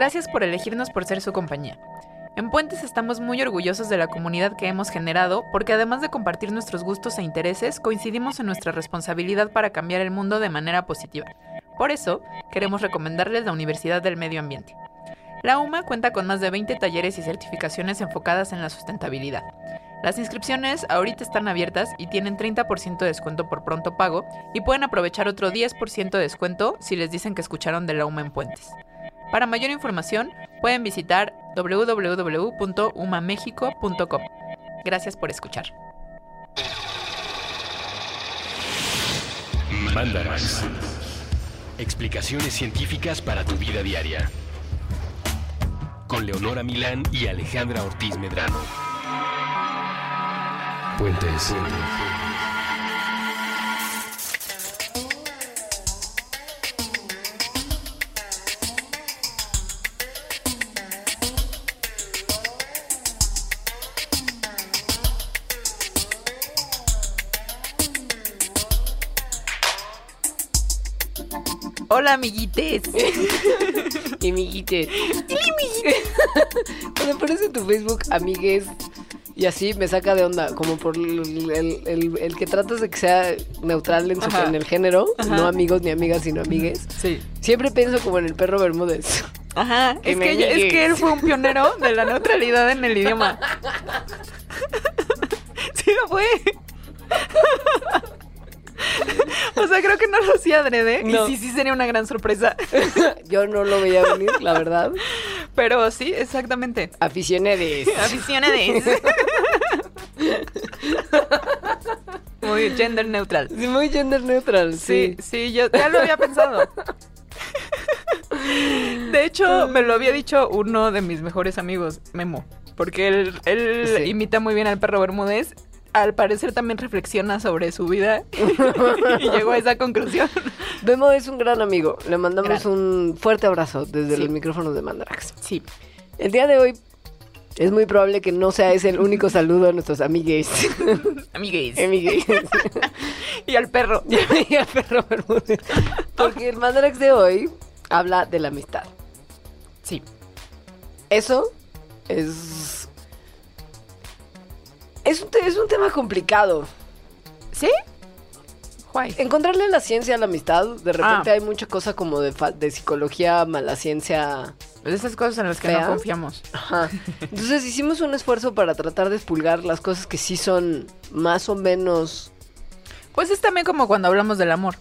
Gracias por elegirnos por ser su compañía. En Puentes estamos muy orgullosos de la comunidad que hemos generado porque además de compartir nuestros gustos e intereses, coincidimos en nuestra responsabilidad para cambiar el mundo de manera positiva. Por eso, queremos recomendarles la Universidad del Medio Ambiente. La UMA cuenta con más de 20 talleres y certificaciones enfocadas en la sustentabilidad. Las inscripciones ahorita están abiertas y tienen 30% de descuento por pronto pago y pueden aprovechar otro 10% de descuento si les dicen que escucharon de la UMA en Puentes. Para mayor información, pueden visitar www.umamexico.com. Gracias por escuchar. Mandarax. Explicaciones científicas para tu vida diaria. Con Leonora Milán y Alejandra Ortiz Medrano. Puentes. Hola, amiguites. Y amiguites. Cuando pones en tu Facebook amigues y así me saca de onda, como por el, el- el- el que tratas de que sea neutral en, su- en el género, Ajá. no amigos ni amigas, sino amigues. Sí. Siempre pienso como en el perro Bermúdez. Ajá. Que Es que, es que él fue un pionero de la neutralidad en el idioma. Sí lo fue. O sea, creo que no lo hacía adrede. No. Y sí, sí sería una gran sorpresa. Yo no lo veía venir, la verdad. Pero sí, exactamente. Aficionados. Aficionades. Muy gender neutral. Sí, muy gender neutral, Sí, sí. sí, yo ya lo había pensado. De hecho, me lo había dicho uno de mis mejores amigos, Memo, porque él, él Sí. imita muy bien al perro Bermúdez. Al parecer también reflexiona sobre su vida y llegó a esa conclusión. Memo es un gran amigo. Le mandamos Gran. un fuerte abrazo desde Sí. los micrófonos de Mandarax. Sí. El día de hoy es muy probable que no sea ese el único saludo a nuestros amigues. Amigues. amigues. Y al perro. y al perro Bermúdez. Porque el Mandarax de hoy habla de la amistad. Sí. Eso es. Es un, es un tema complicado. ¿Sí? Guay. Encontrarle la ciencia a la amistad, de repente Ah. hay mucha cosa como de, fa- de psicología, mala ciencia. Esas cosas en las que no confiamos. Ajá. Entonces hicimos un esfuerzo para tratar de expulgar las cosas que sí son más o menos Pues es también como cuando hablamos del amor.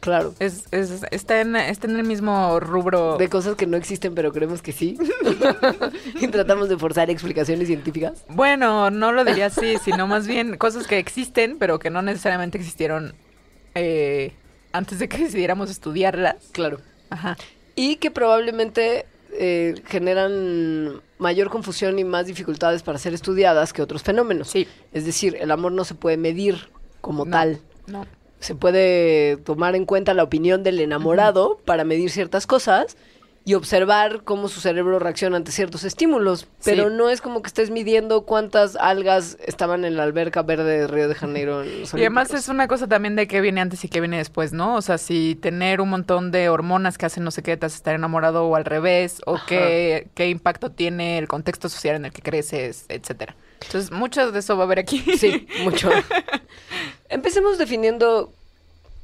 Claro. Es, es- está, en, está en el mismo rubro. De cosas que no existen, pero creemos que sí. y tratamos de forzar explicaciones científicas. Bueno, no lo diría así, sino más bien cosas que existen, pero que no necesariamente existieron eh, antes de que decidiéramos estudiarlas. Claro. Ajá. Y que probablemente eh, generan mayor confusión y más dificultades para ser estudiadas que otros fenómenos. Sí. Es decir, el amor no se puede medir como No. tal. No. Se puede tomar en cuenta la opinión del enamorado para medir ciertas cosas y observar cómo su cerebro reacciona ante ciertos estímulos. Pero Sí. no es como que estés midiendo cuántas algas estaban en la alberca verde de Río de Janeiro. en los Y además es una cosa también de qué viene antes y qué viene después, ¿no? O sea, si tener un montón de hormonas que hacen no sé qué te hace estar enamorado o al revés, o Ajá. qué, qué impacto tiene el contexto social en el que creces, etcétera. Entonces, mucho de eso va a haber aquí. Sí, mucho. Empecemos definiendo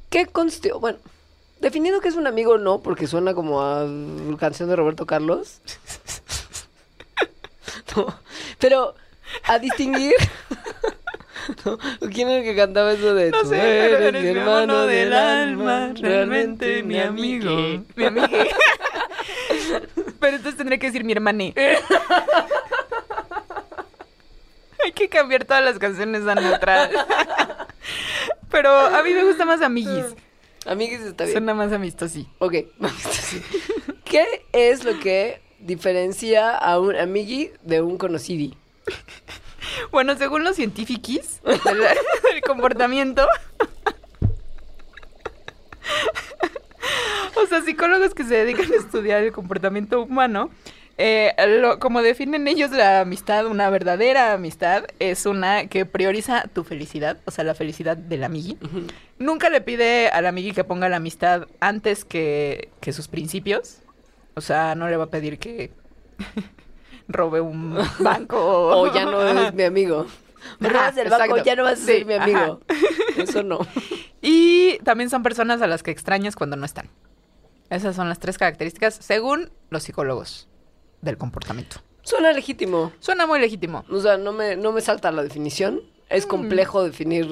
qué conste... Bueno, definiendo qué es un amigo no, porque suena como a canción de Roberto Carlos. No, pero a distinguir... No, ¿Quién era el que cantaba eso de No "Tú sé, eres mi hermano del alma, realmente mi amigo. Mi amigo. Pero entonces tendré que decir mi hermane. Hay que cambiar todas las canciones a neutral. Pero a mí me gusta más amiguis. Amiguis está bien. Suena más amistoso. Ok, vamos así. ¿Qué es lo que diferencia a un amigui de un conocido? Bueno, según los científicos del comportamiento. o sea, psicólogos que se dedican a estudiar el comportamiento humano. Eh, lo- como definen ellos la amistad, una verdadera amistad es una que prioriza tu felicidad, o sea, la felicidad del amigui. Nunca le pide al amigui que ponga la amistad antes que, que sus principios. O sea, no le va a pedir que robe un banco O ya no eres mi amigo. Me Ajá, robas el banco, ya no vas a ser Sí, mi amigo. Eso no. Y también son personas a las que extrañas cuando no están. Esas son las tres características según los psicólogos del comportamiento. Suena legítimo. Suena muy legítimo. O sea, no me, no me salta la definición. Es complejo definir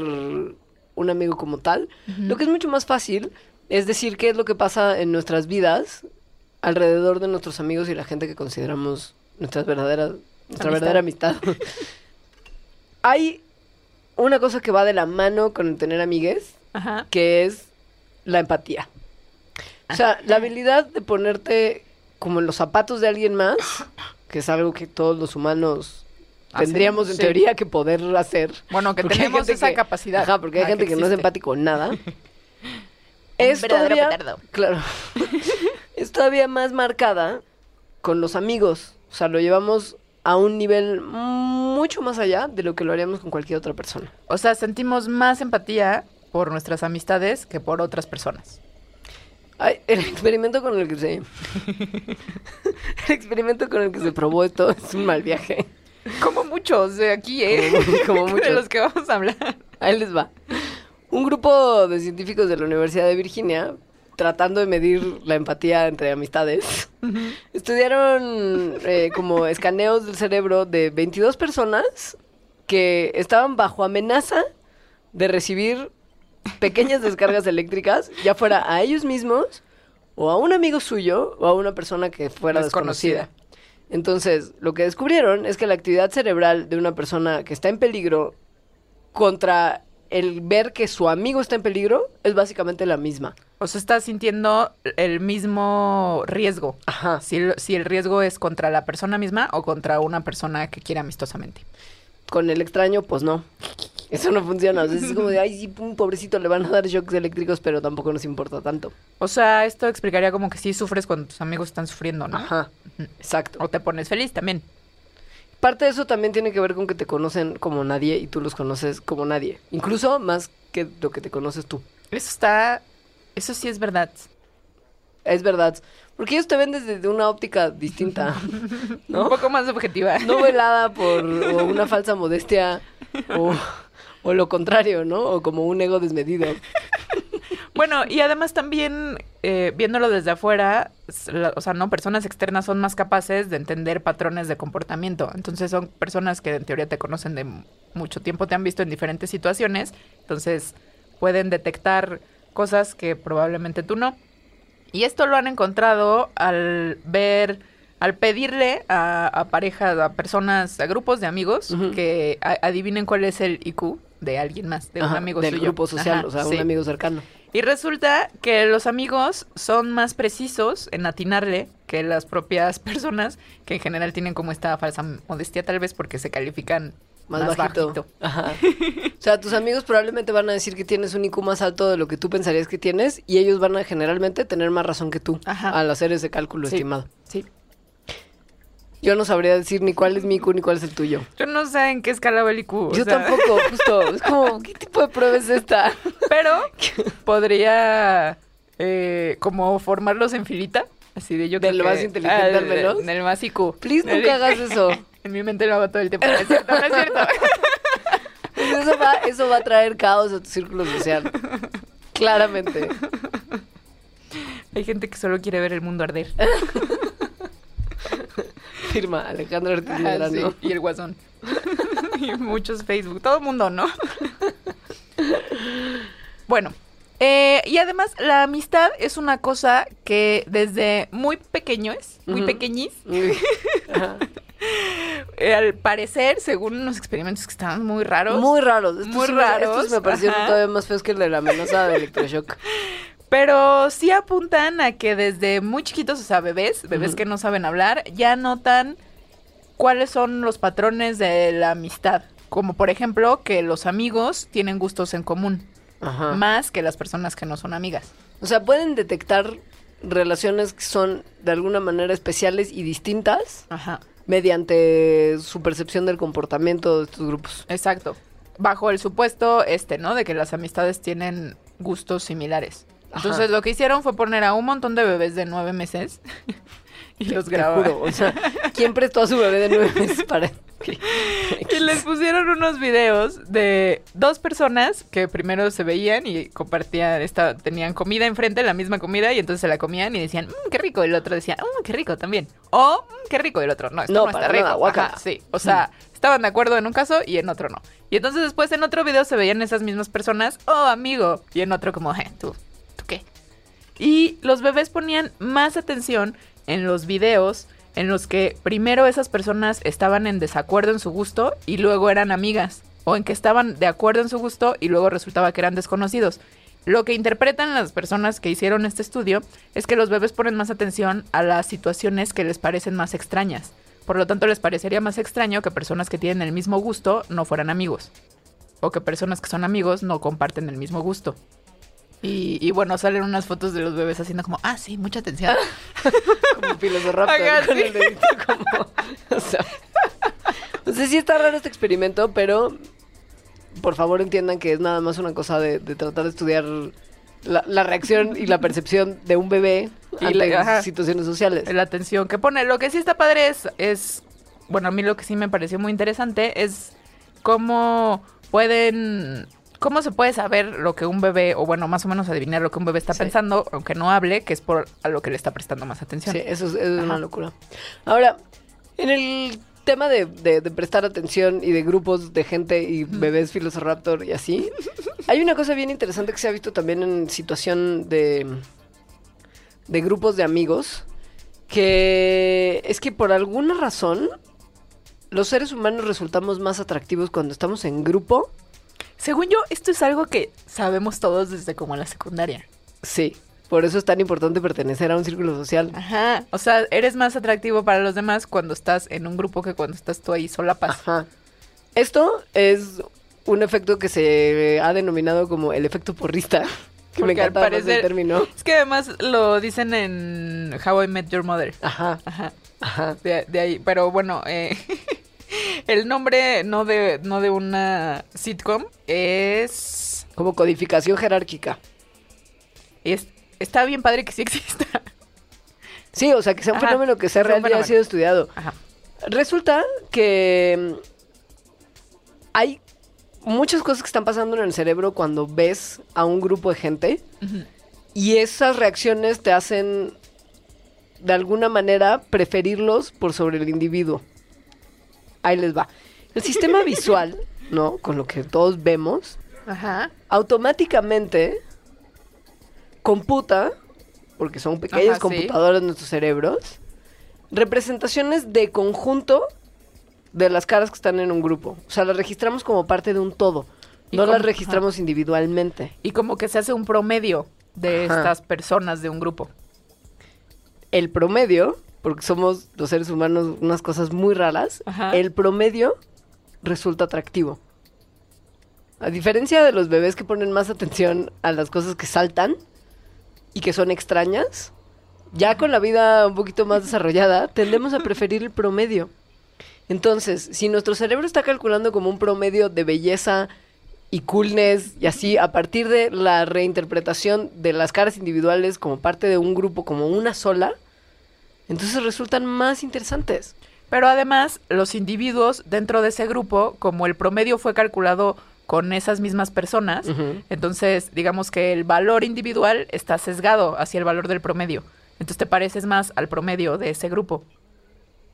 un amigo como tal. Lo que es mucho más fácil es decir qué es lo que pasa en nuestras vidas alrededor de nuestros amigos y la gente que consideramos nuestras verdaderas, nuestra Amistad. verdadera amistad. Hay una cosa que va de la mano con el tener amigues, Ajá. que es la empatía. O sea, la habilidad de ponerte como en los zapatos de alguien más, que es algo que todos los humanos Hacen, tendríamos en sí. teoría que poder hacer. Bueno, que tenemos esa que- capacidad. Ajá, porque hay Ah, gente que, no es empático en nada. es verdadero todavía, petardo. claro, es todavía más marcada con los amigos. O sea, lo llevamos a un nivel mucho más allá de lo que lo haríamos con cualquier otra persona. O sea, sentimos más empatía por nuestras amistades que por otras personas. Ay, el experimento con el que se... el experimento con el que se probó esto es un mal viaje. Como muchos de aquí, ¿eh? Como- como De muchos. los que vamos a hablar. Ahí les va. Un grupo de científicos de la Universidad de Virginia, tratando de medir la empatía entre amistades, estudiaron eh, como escaneos del cerebro de 22 personas que estaban bajo amenaza de recibir pequeñas descargas eléctricas, ya fuera a ellos mismos, o a un amigo suyo, o a una persona que fuera Desconocida. desconocida. Entonces, lo que descubrieron es que la actividad cerebral de una persona que está en peligro contra el ver que su amigo está en peligro es básicamente la misma. O sea, estás sintiendo el mismo riesgo. Ajá. Si el, si el riesgo es contra la persona misma o contra una persona que quiere amistosamente. Con el extraño, pues no. Eso no funciona. O sea, es como de, ay, sí, un pobrecito le van a dar shocks eléctricos, pero tampoco nos importa tanto. O sea, esto explicaría como que sí sufres cuando tus amigos están sufriendo, ¿no? Ajá. Exacto. O te pones feliz también. Parte de eso también tiene que ver con que te conocen como nadie y tú los conoces como nadie. Incluso más que lo que te conoces tú. Eso está... Eso sí es verdad. Es verdad. Porque ellos te ven desde una óptica distinta. ¿No? Un poco más objetiva. No velada por o una falsa modestia o, o lo contrario, ¿no? O como un ego desmedido. Bueno, y además también, eh, viéndolo desde afuera, la- o sea, no, personas externas son más capaces de entender patrones de comportamiento. Entonces son personas que en teoría te conocen de mucho tiempo, te han visto en diferentes situaciones, entonces pueden detectar cosas que probablemente tú no. Y esto lo han encontrado al ver, al pedirle a, a parejas, a personas, a grupos de amigos que a- adivinen cuál es el IQ de alguien más, de un amigo del suyo. grupo social, Ajá, o sea, sí. un amigo cercano. Y resulta que los amigos son más precisos en atinarle que las propias personas que en general tienen como esta falsa modestia tal vez porque se califican Más, más, bajito. bajito. Ajá. O sea, tus amigos probablemente van a decir que tienes un IQ más alto de lo que tú pensarías que tienes y ellos van a generalmente tener más razón que tú Ajá. al hacer ese cálculo Sí, estimado. Sí. Yo no sabría decir ni cuál es mi IQ ni cuál es el tuyo. Yo no sé en qué escala va el IQ. o Yo sea, tampoco, justo. Es como, ¿qué tipo de prueba es esta? Pero podría eh, como formarlos en filita. Así de yo Del que- más inteligente al de- menos. Del más IQ. Please, Del nunca hagas eso. En mi mente lo hago todo el tiempo. No es cierto, no es cierto. Pues eso, va, eso va a traer caos a tu círculo social. Claramente. Hay gente que solo quiere ver el mundo arder. Firma Alejandro Ortiz Ajá, Medrano. sí, y el guasón. y muchos Facebook. Todo el mundo, ¿no? bueno. eh, y además, la amistad es una cosa que desde muy pequeños, muy pequeñis, eh, al parecer, según unos experimentos que estaban muy raros, Muy raros. Estos Muy raros, Estos me parecieron ajá. todavía más feos que el de la amenaza de electroshock. Pero sí apuntan a que desde muy chiquitos, o sea, bebés, bebés que no saben hablar, ya notan cuáles son los patrones de la amistad. Como por ejemplo que los amigos tienen gustos en común, Ajá. más que las personas que no son amigas. O sea, pueden detectar relaciones que son de alguna manera especiales y distintas Ajá, mediante su percepción del comportamiento de estos grupos. exacto. Bajo el supuesto este, ¿no? De que las amistades tienen gustos similares. Ajá. Entonces lo que hicieron fue poner a un montón de bebés de nueve meses y los juro, o sea, ¿quién prestó a su bebé de nueve meses para...? Y les pusieron unos videos de dos personas que primero se veían y compartían, esta, tenían comida enfrente, la misma comida, y entonces se la comían y decían, mmm, qué rico, y el otro decía, mmm, qué rico también. O, "Mm, qué rico, y el otro, no, esto No, no, para está rico. nada, guácala. Ajá, sí, o sea, estaban de acuerdo en un caso y en otro no. Y entonces después en otro video se veían esas mismas personas, oh, amigo, y en otro como, eh, tú. Y los bebés ponían más atención en los videos en los que primero esas personas estaban en desacuerdo en su gusto y luego eran amigas. O en que estaban de acuerdo en su gusto y luego resultaba que eran desconocidos. Lo que interpretan las personas que hicieron este estudio es que los bebés ponen más atención a las situaciones que les parecen más extrañas. Por lo tanto, les parecería más extraño que personas que tienen el mismo gusto no fueran amigos. O que personas que son amigos no comparten el mismo gusto. Y, y bueno, salen unas fotos de los bebés haciendo como, ah, sí, mucha atención. Como con sí. el dedito como... O sea, o sea, sí está raro este experimento, pero por favor entiendan que es nada más una cosa de, de tratar de estudiar la, la reacción y la percepción de un bebé Y ante la- situaciones sociales. la atención que pone. Lo que sí está padre es, es, bueno, a mí lo que sí me pareció muy interesante es cómo pueden, cómo se puede saber lo que un bebé, o bueno, más o menos adivinar lo que un bebé está Sí. pensando, aunque no hable, que es por a lo que le está prestando más atención. Sí, eso es, eso es una locura. Ahora, en el tema de, de- de prestar atención y de grupos de gente y bebés Filosofraptor y así, hay una cosa bien interesante que se ha visto también en situación de, de grupos de amigos, que es que por alguna razón los seres humanos resultamos más atractivos cuando estamos en grupo. Según yo, esto es algo que sabemos todos desde como la secundaria. Sí, por eso es tan importante pertenecer a un círculo social. Ajá. O sea, eres más atractivo para los demás cuando estás en un grupo que cuando estás tú ahí solapas. Ajá. Esto es un efecto que se ha denominado como el efecto porrista. Que me Porque al encanta más el parecer- término. Es que además lo dicen en How I Met Your Mother. Ajá, Ajá. ajá. De, de ahí. Pero bueno, eh, el nombre no de, no de una sitcom es, Como codificación jerárquica. es- Está bien padre que sí exista. Sí, o sea, que sea un Ajá, fenómeno que sea real y sido estudiado. Ajá. Resulta que mm, hay muchas cosas que están pasando en el cerebro cuando ves a un grupo de gente y esas reacciones te hacen de alguna manera preferirlos por sobre el individuo. Ahí les va. El sistema visual, ¿no? Con lo que todos vemos, Ajá. automáticamente computa, porque son pequeñas Ajá, sí. computadoras en nuestros cerebros, representaciones de conjunto de las caras que están en un grupo. O sea, las registramos como parte de un todo. No las registramos individualmente. Y como que se hace un promedio de Ajá. estas personas de un grupo. El promedio, porque somos los seres humanos unas cosas muy raras, Ajá. el promedio resulta atractivo. A diferencia de los bebés que ponen más atención a las cosas que saltan y que son extrañas, ya con la vida un poquito más desarrollada, tendemos a preferir el promedio. Entonces, si nuestro cerebro está calculando como un promedio de belleza y coolness y así, a partir de la reinterpretación de las caras individuales como parte de un grupo, como una sola, entonces resultan más interesantes. Pero además, los individuos dentro de ese grupo, como el promedio fue calculado con esas mismas personas, entonces digamos que el valor individual está sesgado hacia el valor del promedio. Entonces te pareces más al promedio de ese grupo.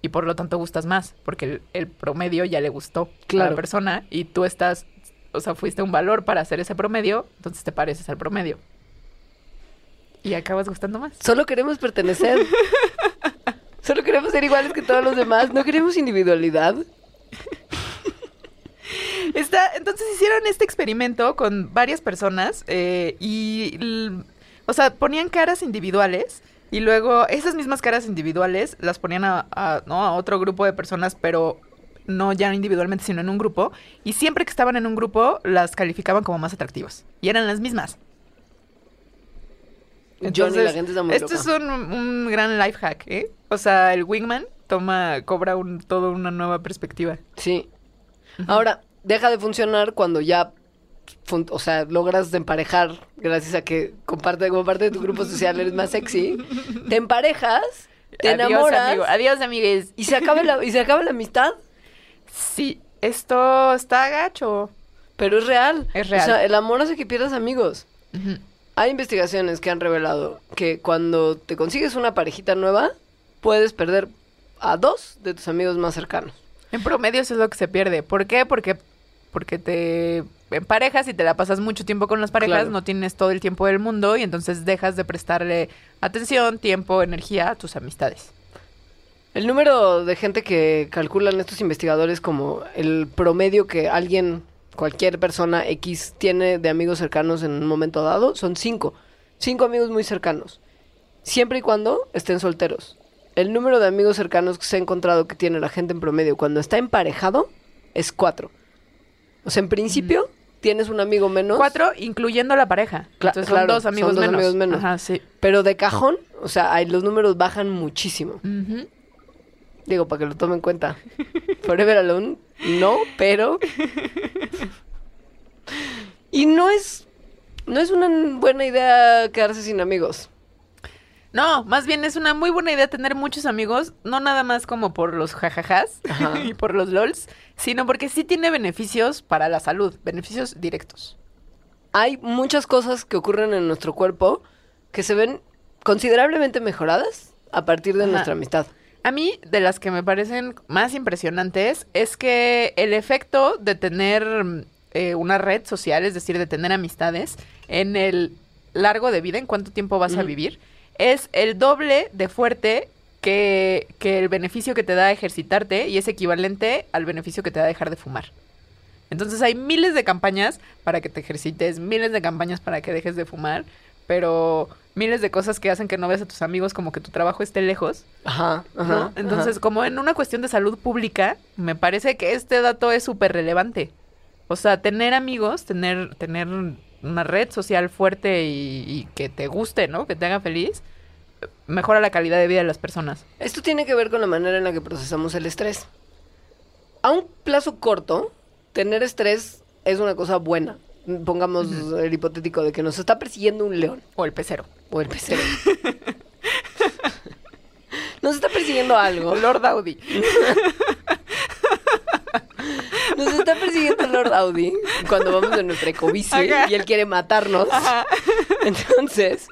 Y por lo tanto gustas más, porque el, el promedio ya le gustó a la persona y tú estás, o sea, fuiste un valor para hacer ese promedio, entonces te pareces al promedio. Y acabas gustando más. Solo queremos pertenecer. Solo queremos ser iguales que todos los demás. No queremos individualidad. Está, entonces hicieron este experimento con varias personas eh, y O sea, ponían caras individuales y luego esas mismas caras individuales las ponían a, a, ¿no? a otro grupo de personas, pero no ya individualmente, sino en un grupo. Y siempre que estaban en un grupo, las calificaban como más atractivas. Y eran las mismas. Johnny, la gente está muy esto loca. es un, un gran life hack, ¿eh? O sea, el wingman toma, cobra un, todo una nueva perspectiva. Sí. Ahora, deja de funcionar cuando ya, fun- o sea, logras emparejar gracias a que comparte, como parte de tu grupo social eres más sexy. Te emparejas, te Adiós, enamoras amigo. Adiós, amigues. y se acaba la, y se acaba la amistad. Sí, esto está gacho. Pero es real. Es real. O sea, el amor hace que pierdas amigos. Hay investigaciones que han revelado que cuando te consigues una parejita nueva, puedes perder a dos de tus amigos más cercanos. En promedio eso es lo que se pierde. ¿Por qué? Porque, porque te emparejas y te la pasas mucho tiempo con las parejas, Claro. no tienes todo el tiempo del mundo y entonces dejas de prestarle atención, tiempo, energía a tus amistades. El número de gente que calculan estos investigadores como el promedio que alguien, cualquier persona X tiene de amigos cercanos en un momento dado son cinco. Cinco amigos muy cercanos. Siempre y cuando estén solteros. El número de amigos cercanos que se ha encontrado que tiene la gente en promedio cuando está emparejado es cuatro. O sea, en principio tienes un amigo menos. Cuatro, incluyendo la pareja. Cla- entonces claro, son dos son amigos dos menos. amigos menos. Ajá, sí. Pero de cajón, o sea, ahí los números bajan muchísimo. Digo, para que lo tomen en cuenta. Forever Alone, no, pero. Y no es. No es una buena idea quedarse sin amigos. No, más bien es una muy buena idea tener muchos amigos, no nada más como por los jajajas Ajá. y por los lols, sino porque sí tiene beneficios para la salud, beneficios directos. Hay muchas cosas que ocurren en nuestro cuerpo que se ven considerablemente mejoradas a partir de Ajá. nuestra amistad. A mí, de las que me parecen más impresionantes, es que el efecto de tener eh, una red social, es decir, de tener amistades, en el largo de vida, en cuánto tiempo vas a vivir, es el doble de fuerte que, que el beneficio que te da ejercitarte y es equivalente al beneficio que te da dejar de fumar. Entonces hay miles de campañas para que te ejercites, miles de campañas para que dejes de fumar, pero miles de cosas que hacen que no veas a tus amigos como que tu trabajo esté lejos. Ajá, ¿no? ajá. Entonces, ajá. como en una cuestión de salud pública, me parece que este dato es súper relevante. O sea, tener amigos, tener, tener una red social fuerte y, y que te guste, ¿no? Que te haga feliz, mejora la calidad de vida de las personas. Esto tiene que ver con la manera en la que procesamos el estrés. A un plazo corto, tener estrés es una cosa buena. Pongamos el hipotético de que nos está persiguiendo un león O el pecero. O el pecero. nos está persiguiendo algo. Lord Audi. Nos está persiguiendo Lord Audi cuando vamos en nuestra ecobici y él quiere matarnos. Entonces,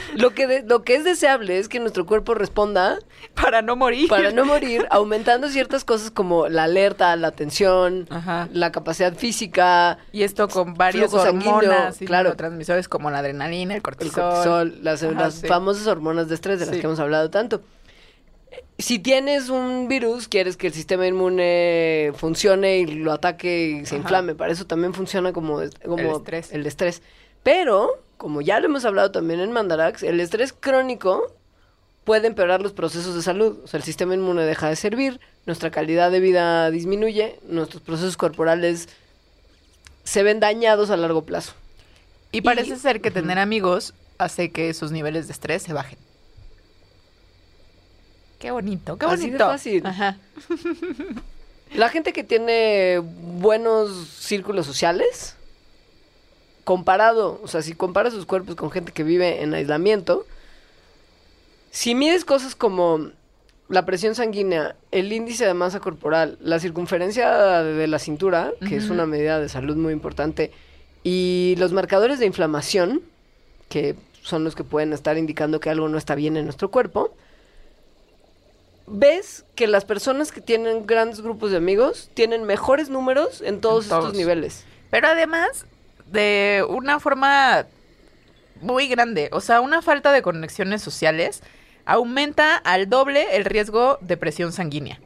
lo que, de- lo que es deseable es que nuestro cuerpo responda Para no morir. para no morir, aumentando ciertas cosas como la alerta, la atención, Ajá. la capacidad física, Y esto con varias hormonas y claro. transmisores como la adrenalina, el el cortisol. cortisol, las, Ajá, las sí. famosas hormonas de estrés de las Sí. que hemos hablado tanto. Si tienes un virus, quieres que el sistema inmune funcione y lo ataque y se Ajá. inflame. Para eso también funciona como, como El estrés. el estrés. Pero, como ya lo hemos hablado también en Mandarax, el estrés crónico puede empeorar los procesos de salud. O sea, el sistema inmune deja de servir, nuestra calidad de vida disminuye, nuestros procesos corporales se ven dañados a largo plazo. Y parece ser que tener amigos hace que sus niveles de estrés se bajen. Qué bonito, qué Así de bonito. fácil. Ajá. La gente que tiene buenos círculos sociales, comparado, o sea, si compara sus cuerpos con gente que vive en aislamiento, si mides cosas como la presión sanguínea, el índice de masa corporal, la circunferencia de la cintura, que es una medida de salud muy importante, y los marcadores de inflamación, que son los que pueden estar indicando que algo no está bien en nuestro cuerpo, ves que las personas que tienen grandes grupos de amigos tienen mejores números en todos, En todos. estos niveles. Pero además, de una forma muy grande, o sea, una falta de conexiones sociales aumenta al doble el riesgo de presión sanguínea.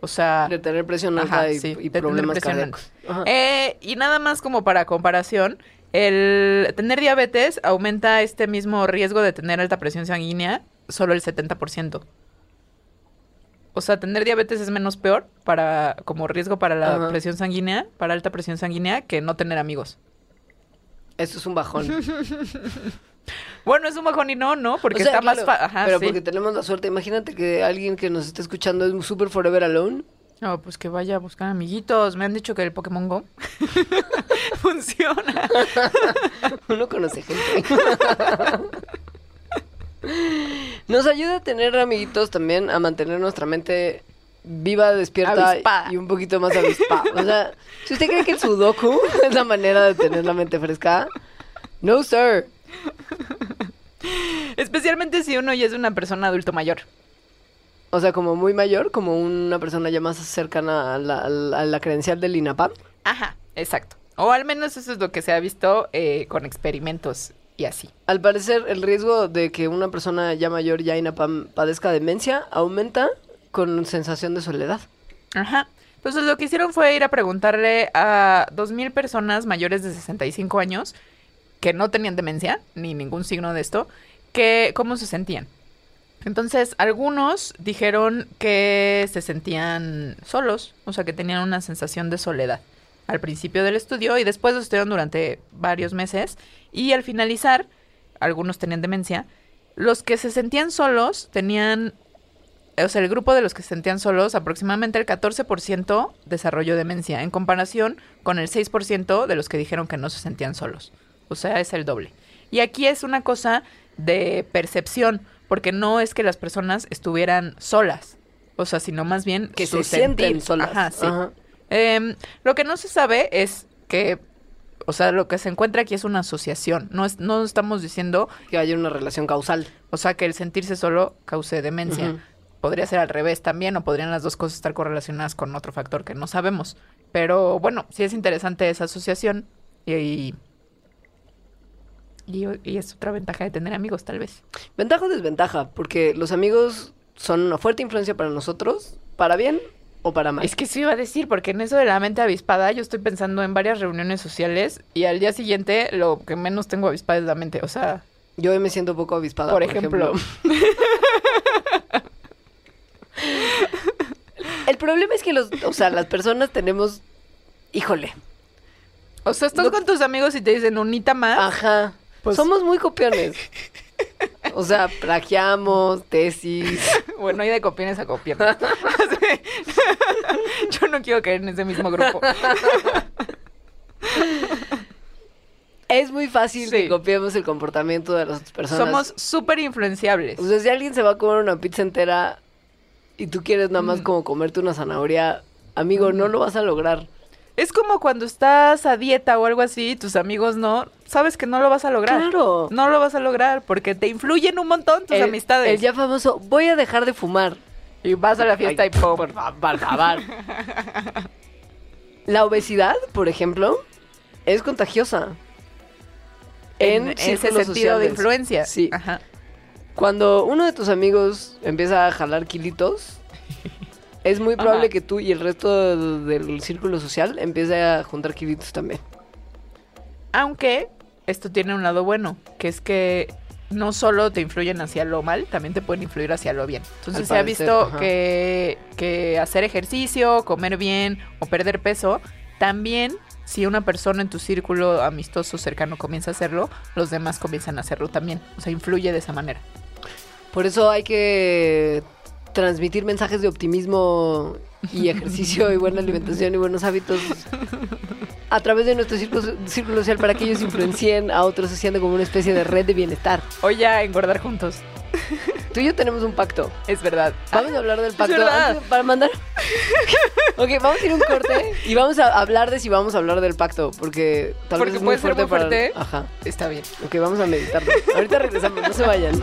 O sea, De tener presión alta Ajá, y, sí, problemas cardíacos. Eh, y nada más como para comparación, el tener diabetes aumenta este mismo riesgo de tener alta presión sanguínea solo el 70%. O sea, tener diabetes es menos peor para como riesgo para la Ajá. presión sanguínea, para alta presión sanguínea que no tener amigos. Eso es un bajón. Bueno, es un bajón y no, ¿no? Porque O sea, está más claro, Ajá, Pero sí. porque tenemos la suerte. Imagínate que alguien que nos esté escuchando es super forever alone. No, pues que vaya a buscar amiguitos. Me han dicho que el Pokémon Go funciona. Uno conoce gente. Nos ayuda a tener amiguitos también, a mantener nuestra mente viva, despierta Avispada. y un poquito más avispada. O sea, si usted cree que el sudoku es la manera de tener la mente fresca, no, sir. Especialmente si uno ya es una persona adulto mayor. O sea, como muy mayor, como una persona ya más cercana a la, a la- a la credencial del INAPAM. Ajá, exacto. O al menos eso es lo que se ha visto eh, con experimentos y así. Al parecer, el riesgo de que una persona ya mayor, ya INAPAM, padezca demencia aumenta con sensación de soledad. Ajá. Entonces lo que hicieron fue ir a preguntarle a 2.000 personas mayores de 65 años que no tenían demencia ni ningún signo de esto, que cómo se sentían. Entonces algunos dijeron que se sentían solos, o sea que tenían una sensación de soledad al principio del estudio y después lo estudiaron durante varios meses y al finalizar, algunos tenían demencia, los que se sentían solos tenían o sea, el grupo de los que se sentían solos, aproximadamente el 14% desarrolló demencia, en comparación con el 6% de los que dijeron que no se sentían solos. O sea, es el doble. Y aquí es una cosa de percepción, porque no es que las personas estuvieran solas, o sea, sino más bien Que se sienten sentir. solas. Ajá, sí. Ajá. Em, lo que no se sabe es que, o sea, lo que se encuentra aquí es una asociación. No, es, no estamos diciendo Que haya una relación causal. o sea, que el sentirse solo cause demencia. Ujú. Podría ser al revés también, o podrían las dos cosas estar correlacionadas con otro factor que no sabemos. Pero bueno, sí es interesante esa asociación y, y, es otra ventaja de tener amigos, tal vez. Ventaja o desventaja, porque los amigos son una fuerte influencia para nosotros, para bien o para mal. Es que sí iba a decir, porque en eso de la mente avispada, yo estoy pensando en varias reuniones sociales y al día siguiente lo que menos tengo avispada es la mente. O sea, Yo me siento poco avispada, Por por, ejemplo. El problema es que los, o sea, las personas tenemos, híjole, o sea, estás No- con tus amigos y te dicen unita más. ajá, Pues- somos muy copiones. O sea, plagiamos, tesis. Bueno, hay de copiones a copiones. Yo no quiero caer en ese mismo grupo. Es muy fácil Sí. que copiemos el comportamiento de las otras personas. Somos súper influenciables. O sea, si alguien se va a comer una pizza entera y tú quieres nada Mm. más como comerte una zanahoria, amigo, no lo vas a lograr. Es como cuando estás a dieta o algo así, y tus amigos no, sabes que no lo vas a lograr. Claro. No lo vas a lograr porque te influyen un montón tus el, amistades. El ya famoso, voy a dejar de fumar. Y vas a la fiesta Ay, y pum. Por por favor. La obesidad, por ejemplo, es contagiosa. En, En ese sentido de influencia. Sí. Ajá. Cuando uno de tus amigos empieza a jalar kilitos, es muy probable Ajá. que tú y el resto del círculo social empiece a juntar kilitos también. Aunque esto tiene un lado bueno, que es que no solo te influyen hacia lo mal, también te pueden influir hacia lo bien. Entonces se ha visto que, que hacer ejercicio, comer bien o perder peso, también si una persona en tu círculo amistoso cercano comienza a hacerlo, los demás comienzan a hacerlo también. O sea, influye de esa manera. Por eso hay que transmitir mensajes de optimismo y ejercicio y buena alimentación y buenos hábitos a través de nuestro círculo, círculo social para que ellos influencien a otros haciendo como una especie de red de bienestar. O ya engordar juntos. Tú y yo tenemos un pacto. Es verdad. Vamos a hablar del pacto verdad. antes- para mandar. ok, vamos a ir un corte y vamos a hablar de si vamos a hablar del pacto, porque tal Porque vez es muy fuerte muy para. fuerte. Ajá. Está bien. Ok, vamos a meditarlo. Ahorita regresamos, no se vayan.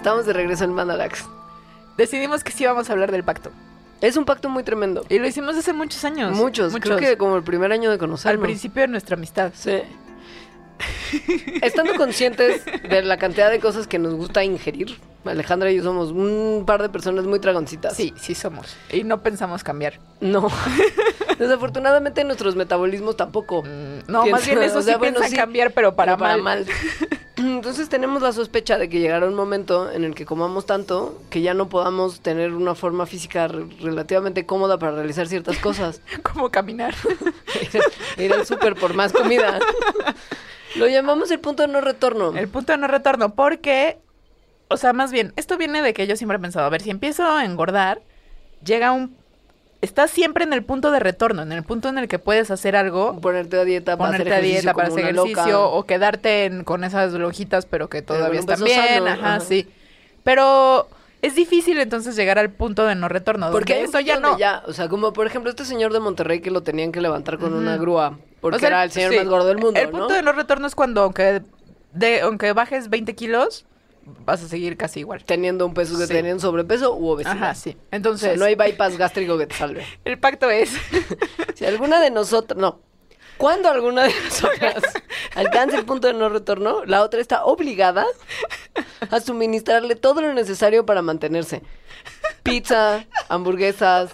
Estamos de regreso en Mandalax. Decidimos que sí íbamos a hablar del pacto. Es un pacto muy tremendo. Y lo hicimos hace muchos años. Muchos, creo que como el primer año de Al conocernos. principio de nuestra amistad. Sí. Estando conscientes de la cantidad de cosas que nos gusta ingerir, Alejandra y yo somos un par de personas muy dragoncitas. Sí, sí somos. Y no pensamos cambiar. No. Desafortunadamente nuestros metabolismos tampoco. Mm, No, más bien eso o sea, sí bueno, piensan sí, cambiar, pero para, pero mal. Entonces tenemos la sospecha de que llegará un momento en el que comamos tanto que ya no podamos tener una forma física re- relativamente cómoda para realizar ciertas cosas. Como caminar. Ir- Ir al súper por más comida. Lo llamamos el punto de no retorno. El punto de no retorno, porque, o sea, más bien, esto viene de que yo siempre he pensado, a ver, si empiezo a engordar, llega un... Estás siempre en el punto de retorno, en el punto en el que puedes hacer algo, Ponerte a dieta para ponerte hacer a ejercicio dieta para hacer ejercicio, loca. o quedarte en- con esas lonjitas, pero que Pero todavía un están bien, ajá, ajá. sí. Pero es difícil entonces llegar al punto de no retorno, Porque eso ya no. ya, o sea, como por ejemplo este señor de Monterrey que lo tenían que levantar con una grúa porque O sea, era el señor sí. más gordo del mundo, El ¿no? punto de no retorno es cuando, aunque, de, aunque bajes 20 kilos, vas a seguir casi igual. Teniendo un peso que Sí. tenían sobrepeso u obesidad. Ajá, sí. O sea, Entonces, no hay bypass gástrico que te salve. el pacto es... Si alguna de nosotras, no, cuando alguna de nosotras alcance el punto de no retorno, la otra está obligada a suministrarle todo lo necesario para mantenerse. Pizza, hamburguesas,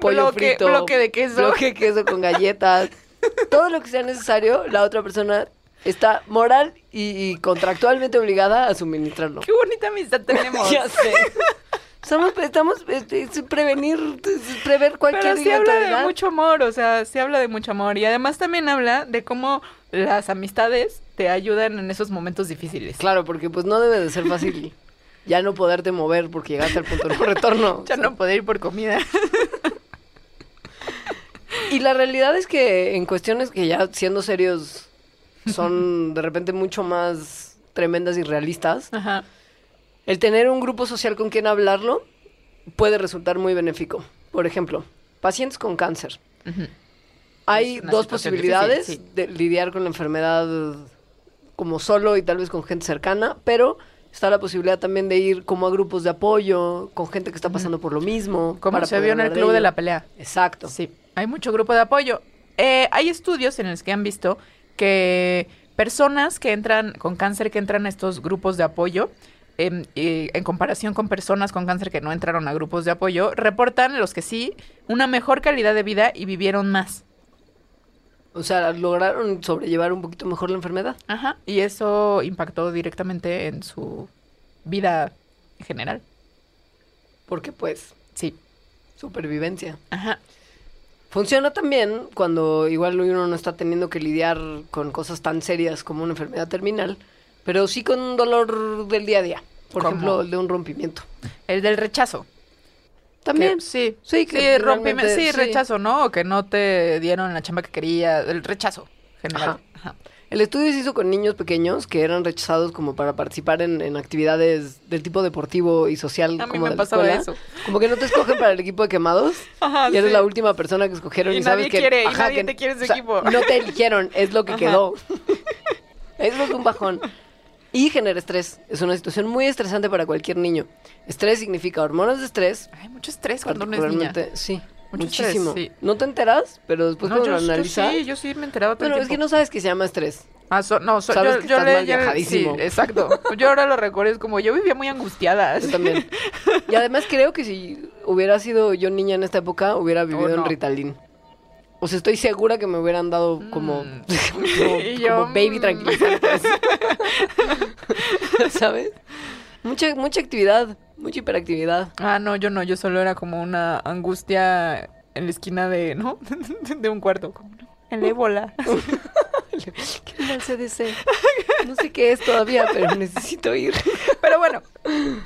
pollo Bloque- frito, bloque de queso. bloque de queso con galletas, todo lo que sea necesario, la otra persona está moral y, y contractualmente obligada a suministrarlo. Qué bonita amistad tenemos. Ya sé. Somos, estamos este, es prevenir, prever cualquier Pero sí habla de mucho amor, o sea, sí habla de mucho amor. Y además también habla de cómo las amistades te ayudan en esos momentos difíciles. Claro, porque pues no debe de ser fácil ya no poderte mover porque llegaste al punto de no retorno. Ya no poder ir por comida. Y la realidad es que en cuestiones que ya siendo serios son de repente mucho más tremendas y realistas, Ajá. el tener un grupo social con quien hablarlo puede resultar muy benéfico. Por ejemplo, pacientes con cáncer. Hay dos posibilidades difícil, sí. de lidiar con la enfermedad como solo y tal vez con gente cercana, pero está la posibilidad también de ir como a grupos de apoyo, con gente que está pasando por lo mismo. Como para se vio en el club de la pelea. Exacto. Sí, hay mucho grupo de apoyo. Eh, hay estudios en los que han visto que personas que entran con cáncer, que entran a estos grupos de apoyo, em, en comparación con personas con cáncer que no entraron a grupos de apoyo, reportan los que sí una mejor calidad de vida y vivieron más. O sea, lograron sobrellevar un poquito mejor la enfermedad. Ajá. Y eso impactó directamente en su vida en general. Porque pues, Sí. supervivencia. Ajá. Funciona también cuando igual uno no está teniendo que lidiar con cosas tan serias como una enfermedad terminal, pero sí con un dolor del día a día. Por ¿Cómo? ejemplo, el de un rompimiento. El del rechazo. También. Que- sí. Sí, que sí, rompimiento, sí, sí. rechazo, ¿no? O que no te dieron la chamba que quería. El rechazo general. Ajá. Ajá. El estudio se hizo con niños pequeños que eran rechazados como para participar en, en actividades del tipo deportivo y social A mí como me de la pasaba escuela. eso. Como que no te escogen para el equipo de quemados Ajá, y eres sí. la última persona que escogieron y, Y sabes nadie que quiere, y ajá, nadie que- te quiere ese o sea, equipo. No te eligieron, es lo que Ajá. quedó. Eso es un bajón. Y genera estrés. Es una situación muy estresante para cualquier niño. Estrés significa hormonas de estrés. Hay mucho estrés cuando uno es niña. Sí, Mucho muchísimo. estrés, sí. No te enteras, pero después No, cuando yo, lo yo analizas... sí, yo sí me he enterado todo el es que no sabes que se llama estrés. Ah, so- no, so- Sabes yo, que yo estás le- mal ya- viajadísimo. Sí, exacto. Yo ahora lo recuerdo, es como yo vivía muy angustiada. Yo también. Y además creo que si hubiera sido yo niña en esta época, hubiera vivido Oh, no. en Ritalin. O sea, estoy segura que me hubieran dado como, Mm. como, yo, como baby mm. tranquilizantes. ¿Sabes? Mucha, mucha actividad, mucha hiperactividad. Ah, no, yo no, yo solo era como una angustia en la esquina de, ¿no? de un cuarto. Como, ¿no? El ébola. ¿Qué el CDC? No sé qué es todavía, pero necesito ir. Pero bueno,